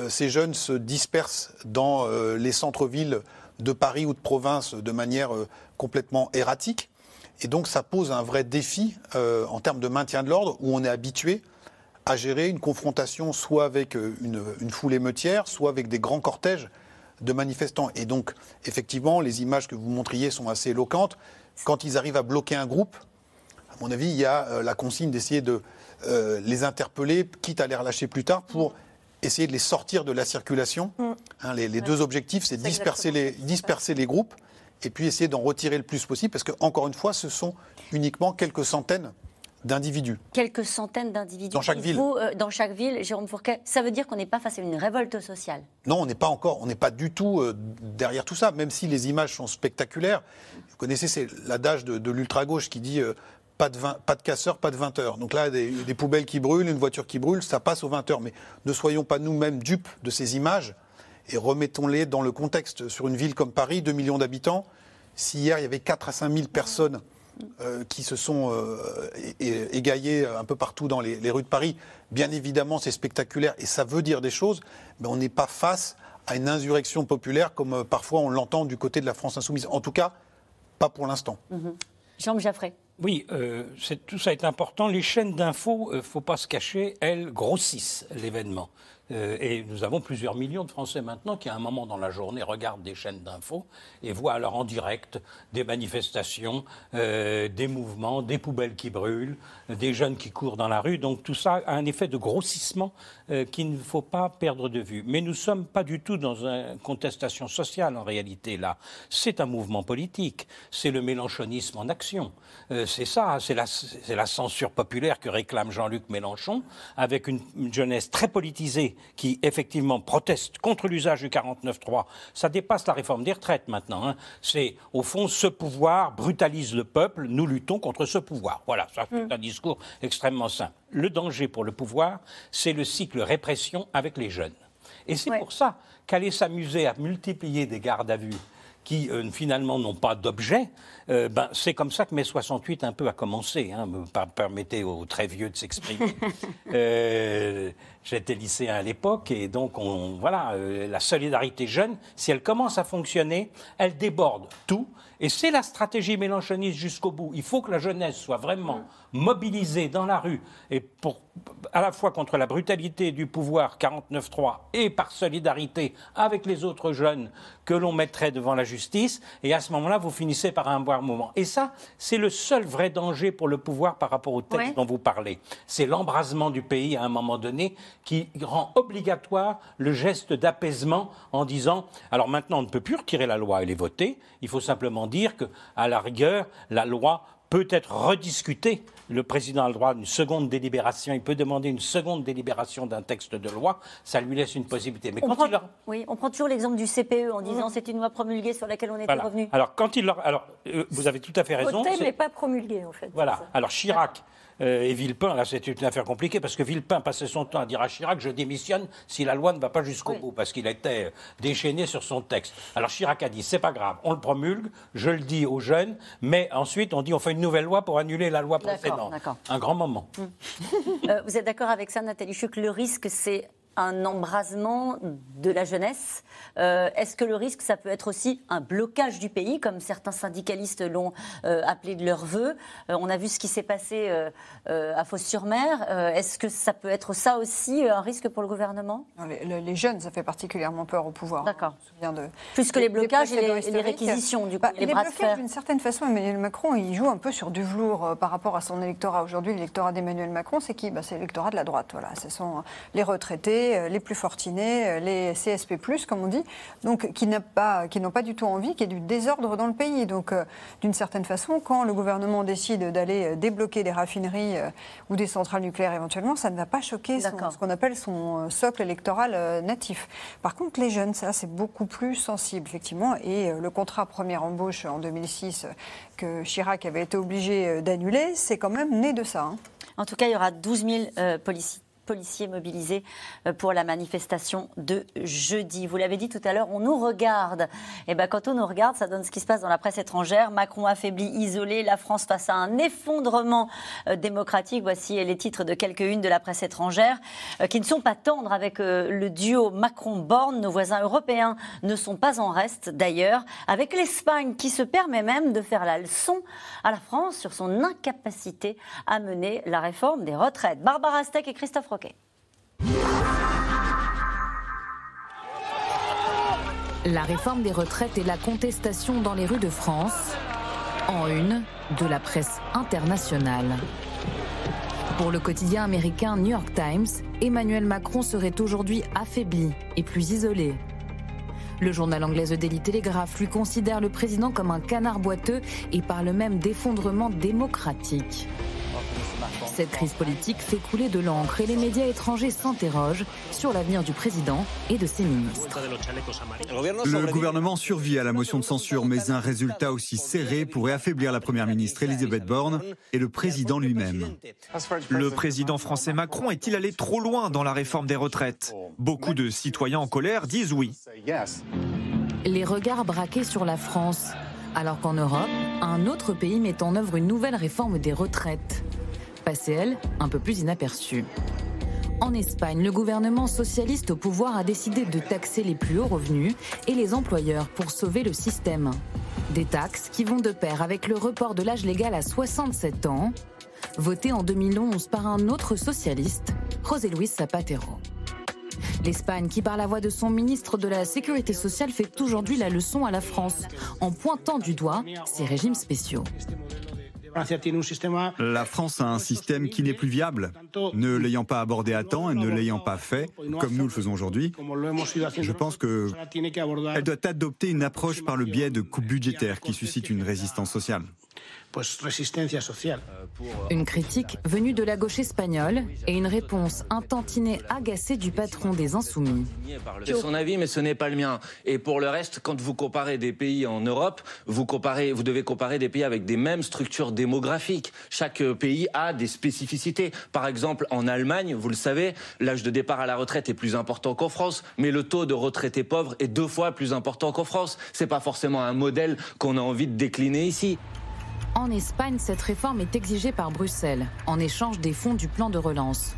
Euh, ces jeunes se dispersent dans euh, les centres-villes de Paris ou de province de manière complètement erratique. Et donc ça pose un vrai défi en termes de maintien de l'ordre où on est habitué à gérer une confrontation soit avec une foule émeutière, soit avec des grands cortèges de manifestants. Et donc, effectivement, les images que vous montriez sont assez éloquentes. Quand ils arrivent à bloquer un groupe, à mon avis, il y a euh, la consigne d'essayer de euh, les interpeller, quitte à les relâcher plus tard, pour essayer de les sortir de la circulation. Hein, les les deux objectifs, c'est disperser les, disperser les groupes et puis essayer d'en retirer le plus possible, parce que, encore une fois, ce sont uniquement quelques centaines d'individus. Quelques centaines d'individus. Dans chaque Il ville. euh, dans chaque ville, Jérôme Fourquet, ça veut dire qu'on n'est pas face à une révolte sociale? Non, on n'est pas encore, on n'est pas du tout euh, derrière tout ça, même si les images sont spectaculaires. Vous connaissez, c'est l'adage de, de l'ultra-gauche qui dit euh, pas, de casseurs, pas de 20 heures. Donc là, des, poubelles qui brûlent, une voiture qui brûle, ça passe aux 20 heures. Mais ne soyons pas nous-mêmes dupes de ces images et remettons-les dans le contexte. Sur une ville comme Paris, 2 millions d'habitants, si hier il y avait 4 à 5 000 personnes euh, qui se sont euh, é- é- égaillées un peu partout dans les, rues de Paris, bien évidemment c'est spectaculaire et ça veut dire des choses, mais on n'est pas face à une insurrection populaire comme euh, parfois on l'entend du côté de la France insoumise. En tout cas, pas pour l'instant. Jean Jaffray. Oui, euh, tout ça est important. Les chaînes d'infos, ne faut pas se cacher, elles grossissent l'événement. Euh, et nous avons plusieurs millions de Français maintenant qui, à un moment dans la journée, regardent des chaînes d'infos et voient alors en direct des manifestations, euh, des mouvements, des poubelles qui brûlent, des jeunes qui courent dans la rue. Donc tout ça a un effet de grossissement euh, qu'il ne faut pas perdre de vue. Mais nous ne sommes pas du tout dans une contestation sociale en réalité là. C'est un mouvement politique. C'est le mélanchonisme en action. C'est ça, c'est la, c'est la censure populaire que réclame Jean-Luc Mélenchon, avec une, une jeunesse très politisée qui effectivement proteste contre l'usage du 49.3. Ça dépasse la réforme des retraites maintenant. hein. C'est au fond ce pouvoir brutalise le peuple, nous luttons contre ce pouvoir. Voilà, ça c'est un discours extrêmement simple. Le danger pour le pouvoir, c'est le cycle répression avec les jeunes. Et c'est pour ça qu'aller s'amuser à multiplier des gardes à vue qui euh, finalement n'ont pas d'objet, euh, ben, c'est comme ça que mai 68 un peu a commencé. Hein, me permettez aux très vieux de s'exprimer. Euh, J'étais lycéen à l'époque et donc on, voilà, euh, la solidarité jeune, si elle commence à fonctionner, elle déborde tout. Et c'est la stratégie mélanchoniste jusqu'au bout. Il faut que la jeunesse soit vraiment mobilisée dans la rue et pour à la fois contre la brutalité du pouvoir 49-3 et par solidarité avec les autres jeunes que l'on mettrait devant la justice. Et à ce moment-là, vous finissez par un bon moment. Et ça, c'est le seul vrai danger pour le pouvoir par rapport au texte Ouais. dont vous parlez. C'est l'embrasement du pays à un moment donné qui rend obligatoire le geste d'apaisement en disant alors maintenant on ne peut plus retirer la loi et les voter. Il faut simplement dire que à la rigueur la loi peut être rediscutée. Le président a le droit d'une seconde délibération. Il peut demander une seconde délibération d'un texte de loi. Ça lui laisse une possibilité. Mais On quand prend, il leur- oui, on prend toujours l'exemple du CPE en disant c'est une loi promulguée sur laquelle on était Voilà. revenu. Alors quand il leur... alors euh, vous avez tout à fait raison. Voté, mais pas promulgué, en fait. Voilà. Alors Chirac et Villepin, là, c'est une affaire compliquée parce que Villepin passait son temps à dire à Chirac Je démissionne si la loi ne va pas jusqu'au bout, parce qu'il était déchaîné sur son texte. Alors Chirac a dit C'est pas grave, on le promulgue, je le dis aux jeunes, mais ensuite on dit On fait une nouvelle loi pour annuler la loi précédente. Un grand moment. Euh, vous êtes d'accord avec ça, Nathalie Chuc Le risque, c'est un embrasement de la jeunesse. Euh, est-ce que le risque, ça peut être aussi un blocage du pays, comme certains syndicalistes l'ont euh, appelé de leur vœu? Euh, On a vu ce qui s'est passé à Fos-sur-Mer. Est-ce que ça peut être ça aussi un risque pour le gouvernement? Les, jeunes, ça fait particulièrement peur au pouvoir. D'accord. De, Plus que les blocages et les, réquisitions, du coup, bah, les, bras blocages, d'une certaine façon, Emmanuel Macron, il joue un peu sur du velours par rapport à son électorat. Aujourd'hui, l'électorat d'Emmanuel Macron, c'est qui? Bah, C'est l'électorat de la droite. Voilà. Ce sont les retraités euh, les plus fortunés, euh, les CSP+, comme on dit, donc qui n'ont pas, pas du tout envie qu'il y ait du désordre dans le pays. Donc, euh, d'une certaine façon, quand le gouvernement décide d'aller débloquer des raffineries ou des centrales nucléaires éventuellement, ça ne va pas choquer ce qu'on appelle son socle électoral natif. Par contre, les jeunes, ça, c'est beaucoup plus sensible, effectivement, et le contrat première embauche en 2006 que Chirac avait été obligé d'annuler, c'est quand même né de ça. Hein. En tout cas, il y aura 12 000 policiers policiers mobilisés euh, pour la manifestation de jeudi. Vous l'avez dit tout à l'heure, on nous regarde. Et eh ben quand on nous regarde, ça donne ce qui se passe dans la presse étrangère. Macron affaibli, isolé, la France face à un effondrement euh, démocratique. Voici les titres de quelques-unes de la presse étrangère euh, qui ne sont pas tendres avec le duo Macron-Borne. Nos voisins européens ne sont pas en reste d'ailleurs, avec l'Espagne qui se permet même de faire la leçon à la France sur son incapacité à mener la réforme des retraites. Barbara Steck et Christophe la réforme des retraites et la contestation dans les rues de France, en une de la presse internationale. Pour le quotidien américain New York Times, Emmanuel Macron serait aujourd'hui affaibli et plus isolé. Le journal anglais The Daily Telegraph lui considère le président comme un canard boiteux et parle même d'effondrement démocratique. Cette crise politique fait couler de l'encre et les médias étrangers s'interrogent sur l'avenir du président et de ses ministres. Le gouvernement survit à la motion de censure, mais un résultat aussi serré pourrait affaiblir la première ministre Elisabeth Borne et le président lui-même. Le président français Macron est-il allé trop loin dans la réforme des retraites? Beaucoup de citoyens en colère disent oui. Les regards braqués sur la France, alors qu'en Europe, un autre pays met en œuvre une nouvelle réforme des retraites passée, elle, un peu plus inaperçue. En Espagne, le gouvernement socialiste au pouvoir a décidé de taxer les plus hauts revenus et les employeurs pour sauver le système. Des taxes qui vont de pair avec le report de l'âge légal à 67 ans, voté en 2011 par un autre socialiste, José Luis Zapatero. L'Espagne, qui par la voix de son ministre de la Sécurité sociale fait aujourd'hui la leçon à la France, en pointant du doigt ses régimes spéciaux. La France a un système qui n'est plus viable. Ne l'ayant pas abordé à temps et ne l'ayant pas fait, comme nous le faisons aujourd'hui, je pense qu'elle doit adopter une approche par le biais de coupes budgétaires qui suscitent une résistance sociale. Une critique venue de la gauche espagnole et une réponse intantinée agacée du patron des Insoumis. C'est son avis, mais ce n'est pas le mien. Et pour le reste, quand vous comparez des pays en Europe, vous, comparez, vous devez comparer des pays avec des mêmes structures démographiques. Chaque pays a des spécificités. Par exemple, en Allemagne, vous le savez, l'âge de départ à la retraite est plus important qu'en France, mais le taux de retraités pauvres est deux fois plus important qu'en France. C'est pas forcément un modèle qu'on a envie de décliner ici. En Espagne, cette réforme est exigée par Bruxelles, en échange des fonds du plan de relance.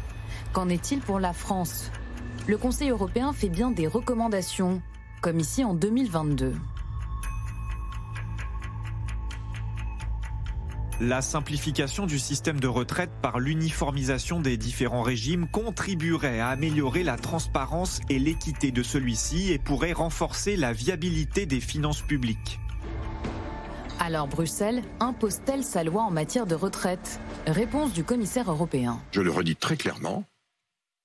Qu'en est-il pour la France? Le Conseil européen fait bien des recommandations, comme ici en 2022. La simplification du système de retraite par l'uniformisation des différents régimes contribuerait à améliorer la transparence et l'équité de celui-ci et pourrait renforcer la viabilité des finances publiques. Alors Bruxelles impose-t-elle sa loi en matière de retraite? Réponse du commissaire européen. Je le redis très clairement,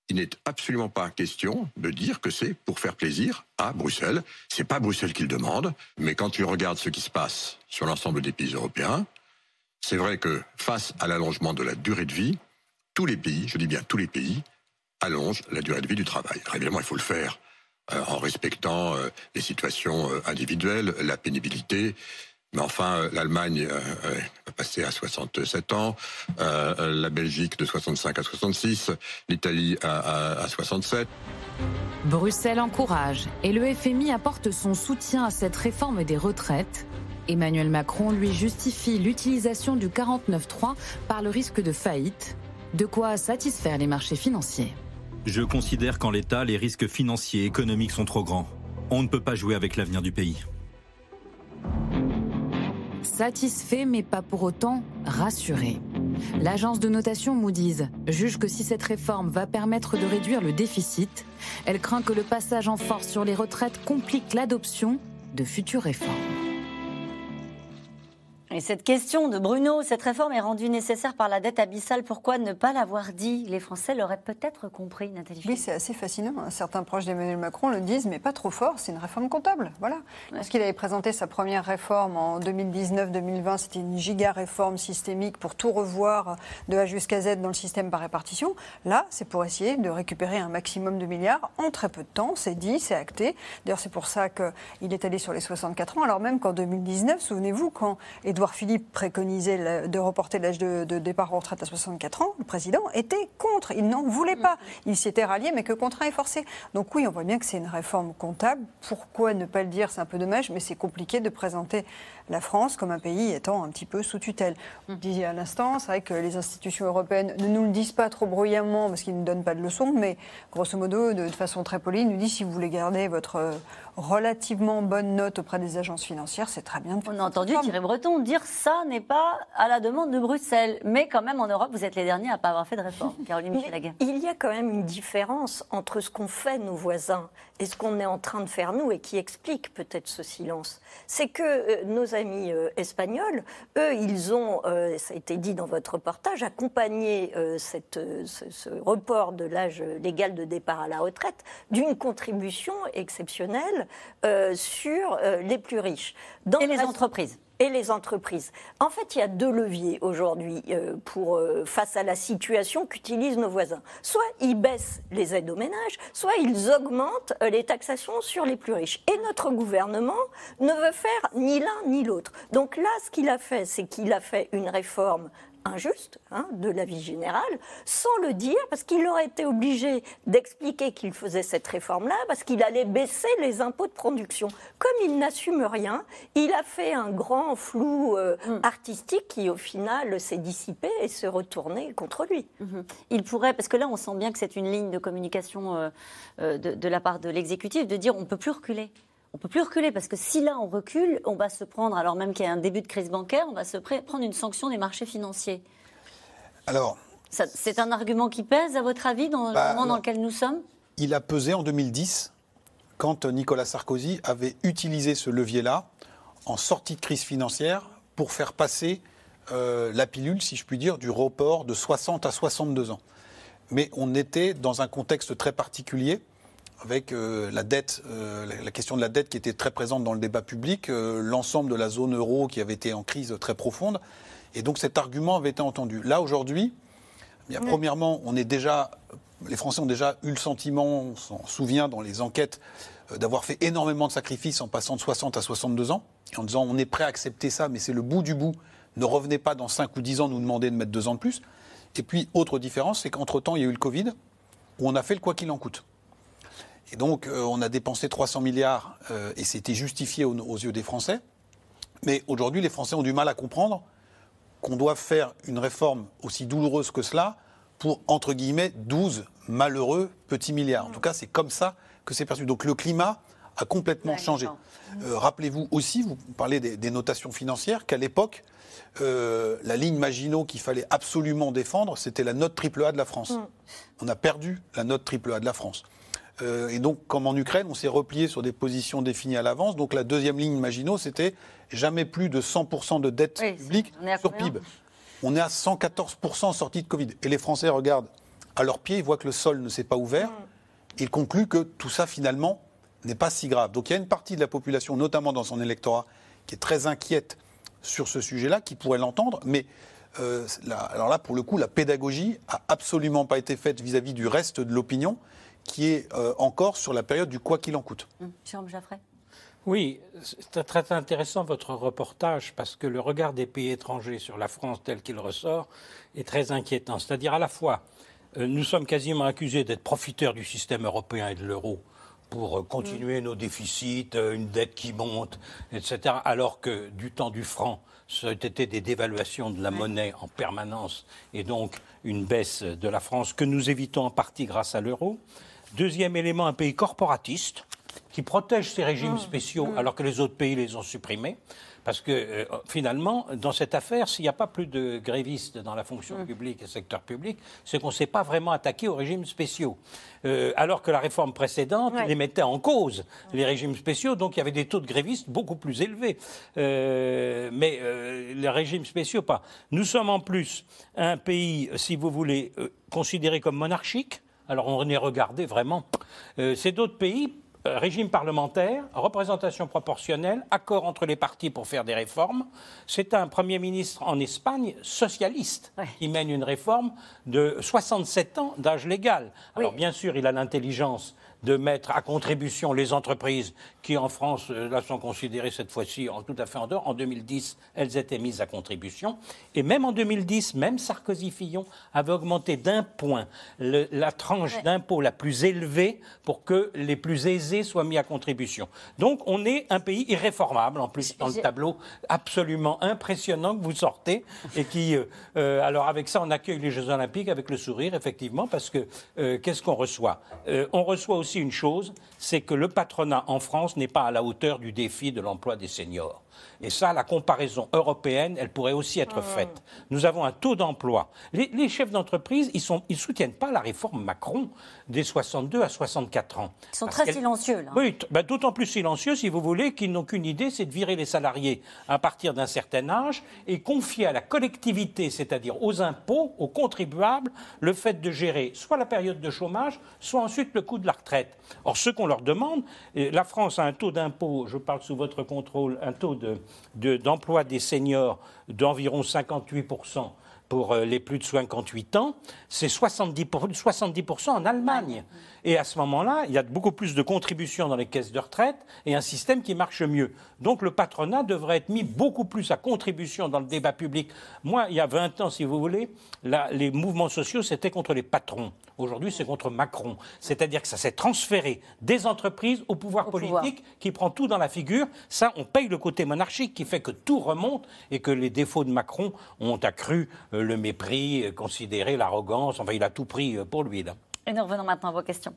il n'est absolument pas question de dire que c'est pour faire plaisir à Bruxelles. C'est pas Bruxelles qui le demande, mais quand tu regardes ce qui se passe sur l'ensemble des pays européens, c'est vrai que face à l'allongement de la durée de vie, tous les pays, je dis bien tous les pays, allongent la durée de vie du travail. Alors évidemment, il faut le faire euh, en respectant euh, les situations euh, individuelles, la pénibilité, Mais enfin, euh, l'Allemagne euh, euh, va passer à 67 ans, euh, la Belgique de 65 à 66, l'Italie à, à, à 67. Bruxelles encourage et le FMI apporte son soutien à cette réforme des retraites. Emmanuel Macron lui justifie l'utilisation du 49.3 par le risque de faillite, de quoi satisfaire les marchés financiers. Je considère qu'en l'état, les risques financiers et économiques sont trop grands. On ne peut pas jouer avec l'avenir du pays. Satisfait mais pas pour autant rassuré. L'agence de notation Moody's juge que si cette réforme va permettre de réduire le déficit, elle craint que le passage en force sur les retraites complique l'adoption de futures réformes. Et cette question de Bruno, cette réforme est rendue nécessaire par la dette abyssale. Pourquoi ne pas l'avoir dit? Les Français l'auraient peut-être compris, Nathalie. Oui, c'est assez fascinant. Certains proches d'Emmanuel Macron le disent, mais pas trop fort. C'est une réforme comptable. Voilà. Lorsqu'il avait présenté sa première réforme en 2019-2020, c'était une giga réforme systémique pour tout revoir de A jusqu'à Z dans le système par répartition. Là, c'est pour essayer de récupérer un maximum de milliards en très peu de temps. C'est dit, c'est acté. D'ailleurs, c'est pour ça qu'il est allé sur les 64 ans. Alors même qu'en 2019, souvenez-vous, quand Edouard Philippe préconisait de reporter l'âge de, de, départ en retraite à 64 ans, le président était contre. Il n'en voulait pas. Il s'était rallié, mais que contraint et forcé. Donc oui, on voit bien que c'est une réforme comptable. Pourquoi ne pas le dire? C'est un peu dommage, mais c'est compliqué de présenter la France comme un pays étant un petit peu sous tutelle. Vous disiez à l'instant, c'est vrai que les institutions européennes ne nous le disent pas trop bruyamment parce qu'ils ne donnent pas de leçons, mais grosso modo, de, de façon très polie, ils nous disent si vous voulez garder votre relativement bonne note auprès des agences financières, c'est très bien. On a entendu Thierry Breton dire ça n'est pas à la demande de Bruxelles. Mais quand même, en Europe, vous êtes les derniers à ne pas avoir fait de réforme. Caroline Michelaguin. Il y a quand même une différence entre ce qu'ont fait nos voisins et ce qu'on est en train de faire nous et qui explique peut-être ce silence. C'est que euh, nos amis euh, espagnols, eux, ils ont, euh, ça a été dit dans votre reportage, accompagné euh, cette, ce, ce, report de l'âge légal de départ à la retraite d'une contribution exceptionnelle euh, sur euh, les plus riches. Dans et les entreprises et les entreprises. En fait, il y a deux leviers aujourd'hui euh, euh, face à la situation qu'utilisent nos voisins. Soit ils baissent les aides aux ménages, soit ils augmentent euh, les taxations sur les plus riches. Et notre gouvernement ne veut faire ni l'un ni l'autre. Donc là, ce qu'il a fait, c'est qu'il a fait une réforme injuste hein, de la vie générale, sans le dire, parce qu'il aurait été obligé d'expliquer qu'il faisait cette réforme-là, parce qu'il allait baisser les impôts de production. Comme il n'assume rien, il a fait un grand flou euh, mmh. artistique qui, au final, s'est dissipé et s'est retourné contre lui. Mmh. Il pourrait, parce que là, on sent bien que c'est une ligne de communication euh, euh, de, de la part de l'exécutif, de dire on ne peut plus reculer on peut plus reculer parce que si là on recule, on va se prendre, alors même qu'il y a un début de crise bancaire, on va se prendre une sanction des marchés financiers. Alors. C'est un argument qui pèse, à votre avis, dans bah, le moment dans lequel nous sommes? Il a pesé en 2010, quand Nicolas Sarkozy avait utilisé ce levier-là, en sortie de crise financière, pour faire passer euh, la pilule, si je puis dire, du report de 60 à 62 ans. Mais on était dans un contexte très particulier avec euh, la dette, euh, la question de la dette qui était très présente dans le débat public, euh, l'ensemble de la zone euro qui avait été en crise très profonde. Et donc cet argument avait été entendu. Là, aujourd'hui, eh bien, premièrement, on est déjà, les Français ont déjà eu le sentiment, on s'en souvient dans les enquêtes, d'avoir fait énormément de sacrifices en passant de 60 à 62 ans, et en disant on est prêt à accepter ça, mais c'est le bout du bout. Ne revenez pas dans 5 ou 10 ans nous demander de mettre 2 ans de plus. Et puis, autre différence, c'est qu'entre-temps, il y a eu le Covid, où on a fait le quoi qu'il en coûte. Et donc, euh, on a dépensé 300 milliards euh, et c'était justifié aux, aux, yeux des Français. Mais aujourd'hui, les Français ont du mal à comprendre qu'on doit faire une réforme aussi douloureuse que cela pour, entre guillemets, 12 malheureux petits milliards. En tout cas, c'est comme ça que c'est perçu. Donc, le climat a complètement changé. Euh, Rappelez-vous aussi, vous parlez des, des notations financières, qu'à l'époque, euh, la ligne Maginot qu'il fallait absolument défendre, c'était la note triple A de la France. Mm. On a perdu la note triple A de la France. Euh, et donc, comme en Ukraine, on s'est replié sur des positions définies à l'avance. Donc, la deuxième ligne Maginot, c'était jamais plus de 100% de dette oui, publique sur PIB. On est à 114% sortie de Covid. Et les Français regardent à leurs pieds, ils voient que le sol ne s'est pas ouvert. Mm. Ils concluent que tout ça, finalement, n'est pas si grave. Donc, il y a une partie de la population, notamment dans son électorat, qui est très inquiète sur ce sujet-là, qui pourrait l'entendre. Mais euh, là, alors là, pour le coup, la pédagogie a absolument pas été faite vis-à-vis -vis du reste de l'opinion qui est euh, encore sur la période du quoi qu'il en coûte. Mmh. Jérôme Jaffray Oui, c'est très intéressant votre reportage parce que le regard des pays étrangers sur la France tel qu'il ressort est très inquiétant. C'est-à-dire à la fois, euh, nous sommes quasiment accusés d'être profiteurs du système européen et de l'euro pour euh, continuer nos déficits, euh, une dette qui monte, etc. Alors que du temps du franc, ça a été des dévaluations de la monnaie en permanence et donc une baisse de la France que nous évitons en partie grâce à l'euro. Deuxième élément, un pays corporatiste qui protège ses régimes spéciaux alors que les autres pays les ont supprimés. Parce que euh, finalement, dans cette affaire, s'il n'y a pas plus de grévistes dans la fonction publique et secteur public, c'est qu'on ne s'est pas vraiment attaqué aux régimes spéciaux. Euh, alors que la réforme précédente les mettait en cause, les régimes spéciaux, donc il y avait des taux de grévistes beaucoup plus élevés. Euh, mais les régimes spéciaux, pas. Nous sommes en plus un pays, si vous voulez, considéré comme monarchique. Alors on est regardé vraiment. c'est d'autres pays euh, régime parlementaire, représentation proportionnelle, accord entre les partis pour faire des réformes. C'est un Premier ministre en Espagne socialiste qui mène une réforme de 67 ans d'âge légal. Alors bien sûr, il a l'intelligence de mettre à contribution les entreprises qui, en France, euh, là, sont considérées cette fois-ci tout à fait en dehors. En 2010, elles étaient mises à contribution. Et même en 2010, même Sarkozy-Fillon avait augmenté d'un point la tranche d'impôt la plus élevée pour que les plus aisés soient mis à contribution. Donc, on est un pays irréformable, en plus, dans le tableau absolument impressionnant que vous sortez. Et qui, euh, euh, alors, avec ça, on accueille les Jeux Olympiques avec le sourire, effectivement, parce que qu'est-ce qu'on reçoit? On reçoit aussi une chose, c'est que le patronat en France n'est pas à la hauteur du défi de l'emploi des seniors. Et ça, la comparaison européenne, elle pourrait aussi être ah. faite. Nous avons un taux d'emploi. Les, chefs d'entreprise, ils ne ils soutiennent pas la réforme Macron des 62 à 64 ans. Ils sont très silencieux, là. Oui, bah, d'autant plus silencieux, si vous voulez, qu'ils n'ont qu'une idée, c'est de virer les salariés à partir d'un certain âge et confier à la collectivité, c'est-à-dire aux impôts, aux contribuables, le fait de gérer soit la période de chômage, soit ensuite le coût de la retraite. Or, ce qu'on leur demande, la France a un taux d'impôt, je parle sous votre contrôle, un taux d'emploi des seniors d'environ 58% pour euh, les plus de 58 ans, c'est 70%, 70 en Allemagne. Et à ce moment-là, il y a beaucoup plus de contributions dans les caisses de retraite et un système qui marche mieux. Donc le patronat devrait être mis beaucoup plus à contribution dans le débat public. Moi, il y a 20 ans, si vous voulez, les mouvements sociaux, c'était contre les patrons. Aujourd'hui, c'est contre Macron. C'est-à-dire que ça s'est transféré des entreprises au pouvoir politique qui prend tout dans la figure. Ça, on paye le côté monarchique qui fait que tout remonte et que les défauts de Macron ont accru euh, le mépris, euh, considéré l'arrogance. Enfin, il a tout pris euh, pour lui. Là. Et nous revenons maintenant à vos questions.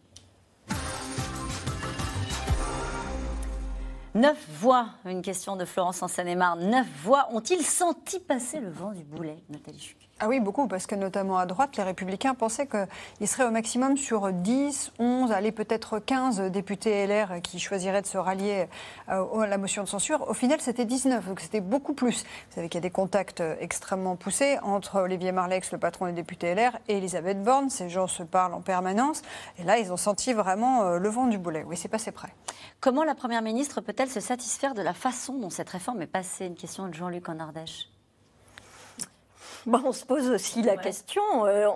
Neuf voix, une question de Florence en Seine-et-Marne. Neuf voix ont-ils senti passer le vent du boulet, Nathalie Chuc ah oui, beaucoup, parce que notamment à droite, les républicains pensaient qu'ils seraient au maximum sur 10, 11, allez peut-être 15 députés LR qui choisiraient de se rallier euh, à la motion de censure. Au final, c'était 19, donc c'était beaucoup plus. Vous savez qu'il y a des contacts extrêmement poussés entre Olivier Marlex, le patron des députés LR, et Elisabeth Borne. Ces gens se parlent en permanence. Et là, ils ont senti vraiment euh, le vent du boulet. Oui, c'est passé près. Comment la Première ministre peut-elle se satisfaire de la façon dont cette réforme est passée? Une question de Jean-Luc en Ardèche on se pose aussi la question. Euh,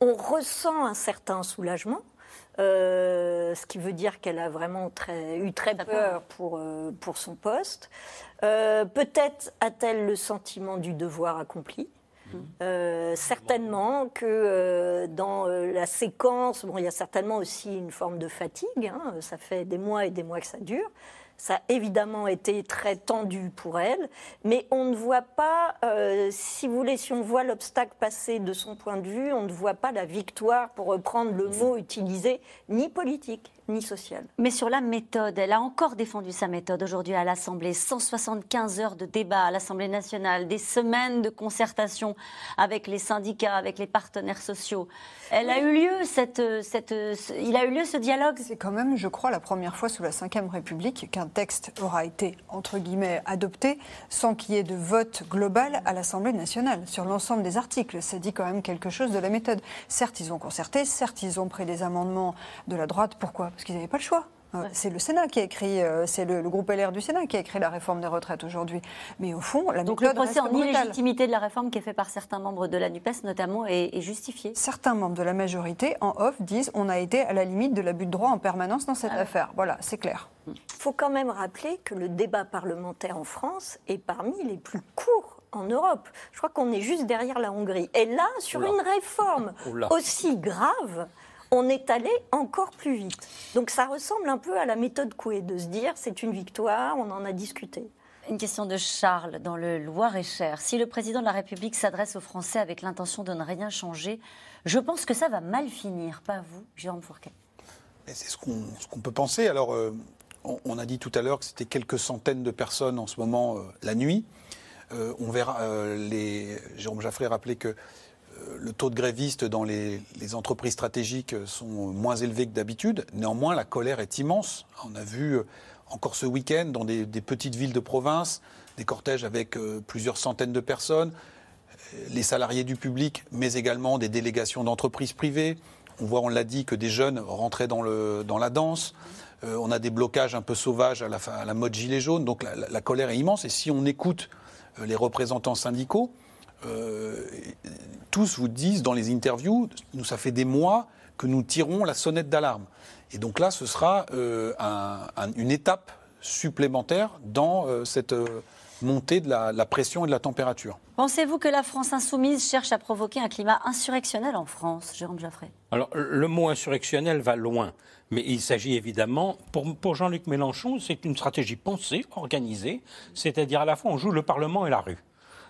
on, ressent un certain soulagement. Euh, ce qui veut dire qu'elle a vraiment très, eu très peur pour, euh, pour son poste. Peut-être a-t-elle le sentiment du devoir accompli. Mmh. certainement que dans la séquence, bon, il y a certainement aussi une forme de fatigue. Hein. ça fait des mois et des mois que ça dure. Ça a évidemment été très tendu pour elle, mais on ne voit pas, euh, si vous voulez, si on voit l'obstacle passer de son point de vue, on ne voit pas la victoire, pour reprendre le mot utilisé, ni politique, ni sociale. Mais sur la méthode, elle a encore défendu sa méthode aujourd'hui à l'Assemblée. 175 heures de débat à l'Assemblée nationale, des semaines de concertation avec les syndicats, avec les partenaires sociaux. Elle a eu lieu, cette, cette, il a eu lieu ce dialogue? C'est quand même, je crois, la première fois sous la Ve République qu'un texte aura été, entre guillemets, adopté sans qu'il y ait de vote global à l'Assemblée nationale sur l'ensemble des articles. Ça dit quand même quelque chose de la méthode. Certes, ils ont concerté, certes, ils ont pris des amendements de la droite. Pourquoi parce qu'ils n'avaient pas le choix. Euh, C'est le Sénat qui a écrit, euh, c'est le, le groupe LR du Sénat qui a écrit la réforme des retraites aujourd'hui. Mais au fond, la Donc le procès en illégitimité de la réforme qui est fait par certains membres de la NUPES notamment est, est justifié. Certains membres de la majorité, en off, disent on a été à la limite de l'abus de droit en permanence dans cette Ah affaire. Voilà, c'est clair. Il faut quand même rappeler que le débat parlementaire en France est parmi les plus courts en Europe. Je crois qu'on est juste derrière la Hongrie. Et là, sur Oula. une réforme Oula. aussi grave, on est allé encore plus vite. Donc ça ressemble un peu à la méthode Coué, de se dire c'est une victoire, on en a discuté. Une question de Charles dans le Loir-et-Cher. Si le président de la République s'adresse aux Français avec l'intention de ne rien changer, je pense que ça va mal finir, pas vous, Jérôme Fourquet. Et C'est ce qu'on peut penser. Alors, euh, on, on a dit tout à l'heure que c'était quelques centaines de personnes en ce moment euh, la nuit. Euh, on verra. euh, les, Jérôme Jaffré rappelait que euh, le taux de grévistes dans les, entreprises stratégiques euh, sont moins élevés que d'habitude. Néanmoins, la colère est immense. On a vu euh, encore ce week-end dans des, petites villes de province des cortèges avec euh, plusieurs centaines de personnes les salariés du public, mais également des délégations d'entreprises privées. On voit, on l'a dit, que des jeunes rentraient dans, la danse. Euh, on a des blocages un peu sauvages à la, mode gilet jaune. Donc la, colère est immense. Et si on écoute euh, les représentants syndicaux, euh, tous vous disent dans les interviews, nous, ça fait des mois que nous tirons la sonnette d'alarme. Et donc là, ce sera euh, un- un- une étape supplémentaire dans euh, cette euh, montée de la- la pression et de la température. Pensez-vous que la France insoumise cherche à provoquer un climat insurrectionnel en France, Jérôme Jaffré Alors, le mot insurrectionnel va loin, mais il s'agit évidemment, pour, pour Jean-Luc Mélenchon, c'est une stratégie pensée, organisée, c'est-à-dire à la fois on joue le Parlement et la rue.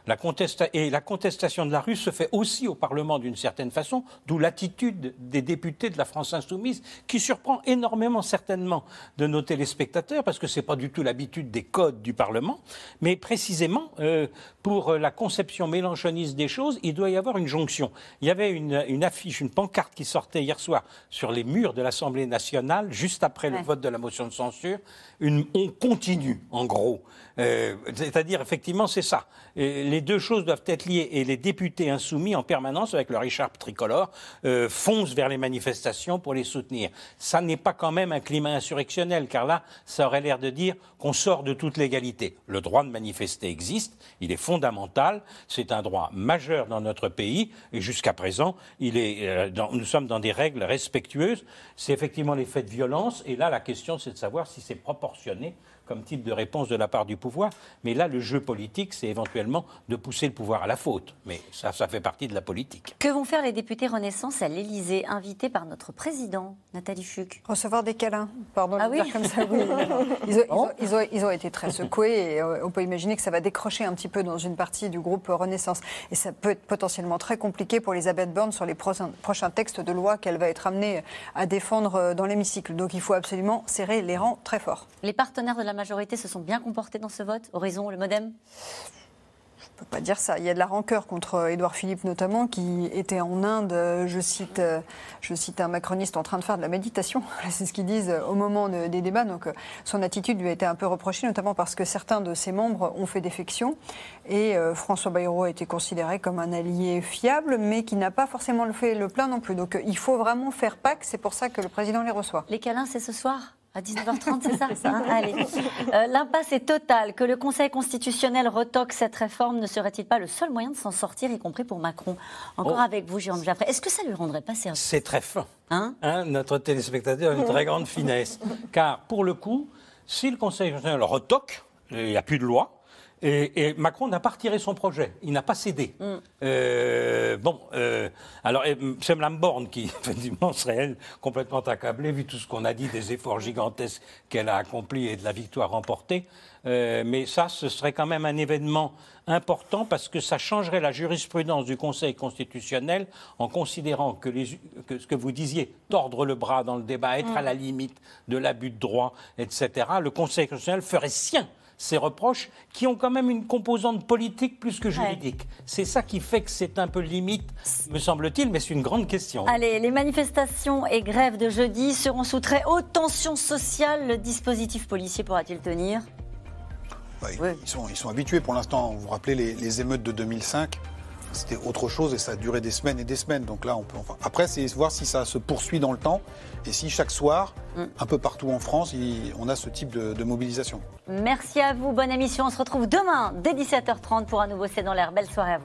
La contesta- et la contestation de la rue se fait aussi au Parlement d'une certaine façon, d'où l'attitude des députés de la France insoumise, qui surprend énormément certainement de nos téléspectateurs, parce que ce n'est pas du tout l'habitude des codes du Parlement, mais précisément euh, pour euh, la conception mélanchoniste des choses, il doit y avoir une jonction. Il y avait une, une affiche, une pancarte qui sortait hier soir sur les murs de l'Assemblée nationale, juste après le vote de la motion de censure, une, on continue, en gros. Euh, C'est-à-dire, effectivement, c'est ça. Les deux choses doivent être liées. Et les députés insoumis, en permanence, avec leur écharpe tricolore, euh, foncent vers les manifestations pour les soutenir. Ça n'est pas quand même un climat insurrectionnel, car là, ça aurait l'air de dire qu'on sort de toute légalité. Le droit de manifester existe, il est fondamental, c'est un droit majeur dans notre pays, et jusqu'à présent, euh, nous sommes dans des règles respectueuses. C'est effectivement les faits de violence, et là, la question, c'est de savoir si c'est proportionné comme type de réponse de la part du pouvoir. Mais là, le jeu politique, c'est éventuellement de pousser le pouvoir à la faute. Mais ça, ça fait partie de la politique. Que vont faire les députés Renaissance à l'Élysée, invités par notre président, Nathalie Fuc Recevoir des câlins, pardon Ah de le oui dire comme ça. oui. Ils, ont, ils ont- ils ont- ils ont été très secoués et euh, on peut imaginer que ça va décrocher un petit peu dans une partie du groupe Renaissance. Et ça peut être potentiellement très compliqué pour Elisabeth Borne sur les prochains, prochains textes de loi qu'elle va être amenée à défendre euh, dans l'hémicycle. Donc il faut absolument serrer les rangs très fort. Les partenaires de la majorité se sont bien comportés dans ce vote Horizon, le Modem On peut pas dire ça. Il y a de la rancœur contre Édouard Philippe notamment, qui était en Inde, euh, je cite, euh, je cite un macroniste en train de faire de la méditation. C'est ce qu'ils disent euh, au moment de- des débats. Donc son attitude lui a été un peu reprochée, notamment parce que certains de ses membres ont fait défection. Et euh, François Bayrou a été considéré comme un allié fiable, mais qui n'a pas forcément le fait le plein non plus. Donc il faut vraiment faire Pâques. C'est pour ça que le président les reçoit. Les câlins, c'est ce soir à 19h30, c'est ça, hein Allez. Euh, L'impasse est totale. Que le Conseil constitutionnel retoque cette réforme ne serait-il pas le seul moyen de s'en sortir, y compris pour Macron? Encore Oh. avec vous, Jérôme Jaffray. Est-ce que ça lui rendrait pas service? C'est très fin. Hein? Notre téléspectateur a une très grande finesse. Car, pour le coup, si le Conseil constitutionnel retoque, il n'y a plus de loi, et, et Macron n'a pas retiré son projet, il n'a pas cédé. Euh, bon, euh, alors c'est Mme Borne qui, effectivement, serait elle complètement accablée, vu tout ce qu'on a dit des efforts gigantesques qu'elle a accomplis et de la victoire remportée. Euh, mais ça, ce serait quand même un événement important parce que ça changerait la jurisprudence du Conseil constitutionnel en considérant que, les- que ce que vous disiez, tordre le bras dans le débat, être à la limite de l'abus de droit, etc., le Conseil constitutionnel ferait sien ces reproches qui ont quand même une composante politique plus que juridique. C'est ça qui fait que c'est un peu limite, me semble-t-il, mais c'est une grande question. Allez, les manifestations et grèves de jeudi seront sous très haute tension sociale. Le dispositif policier pourra-t-il tenir? Ils, sont, ils sont habitués pour l'instant. Vous vous rappelez les, les émeutes de 2005 c'était autre chose et ça a duré des semaines et des semaines. Donc là, on peut. Enfin, après, c'est voir si ça se poursuit dans le temps et si chaque soir, Mm. un peu partout en France, il- on a ce type de, de mobilisation. Merci à vous, bonne émission. On se retrouve demain dès 17h30 pour un nouveau C'est dans l'air. Belle soirée à vous.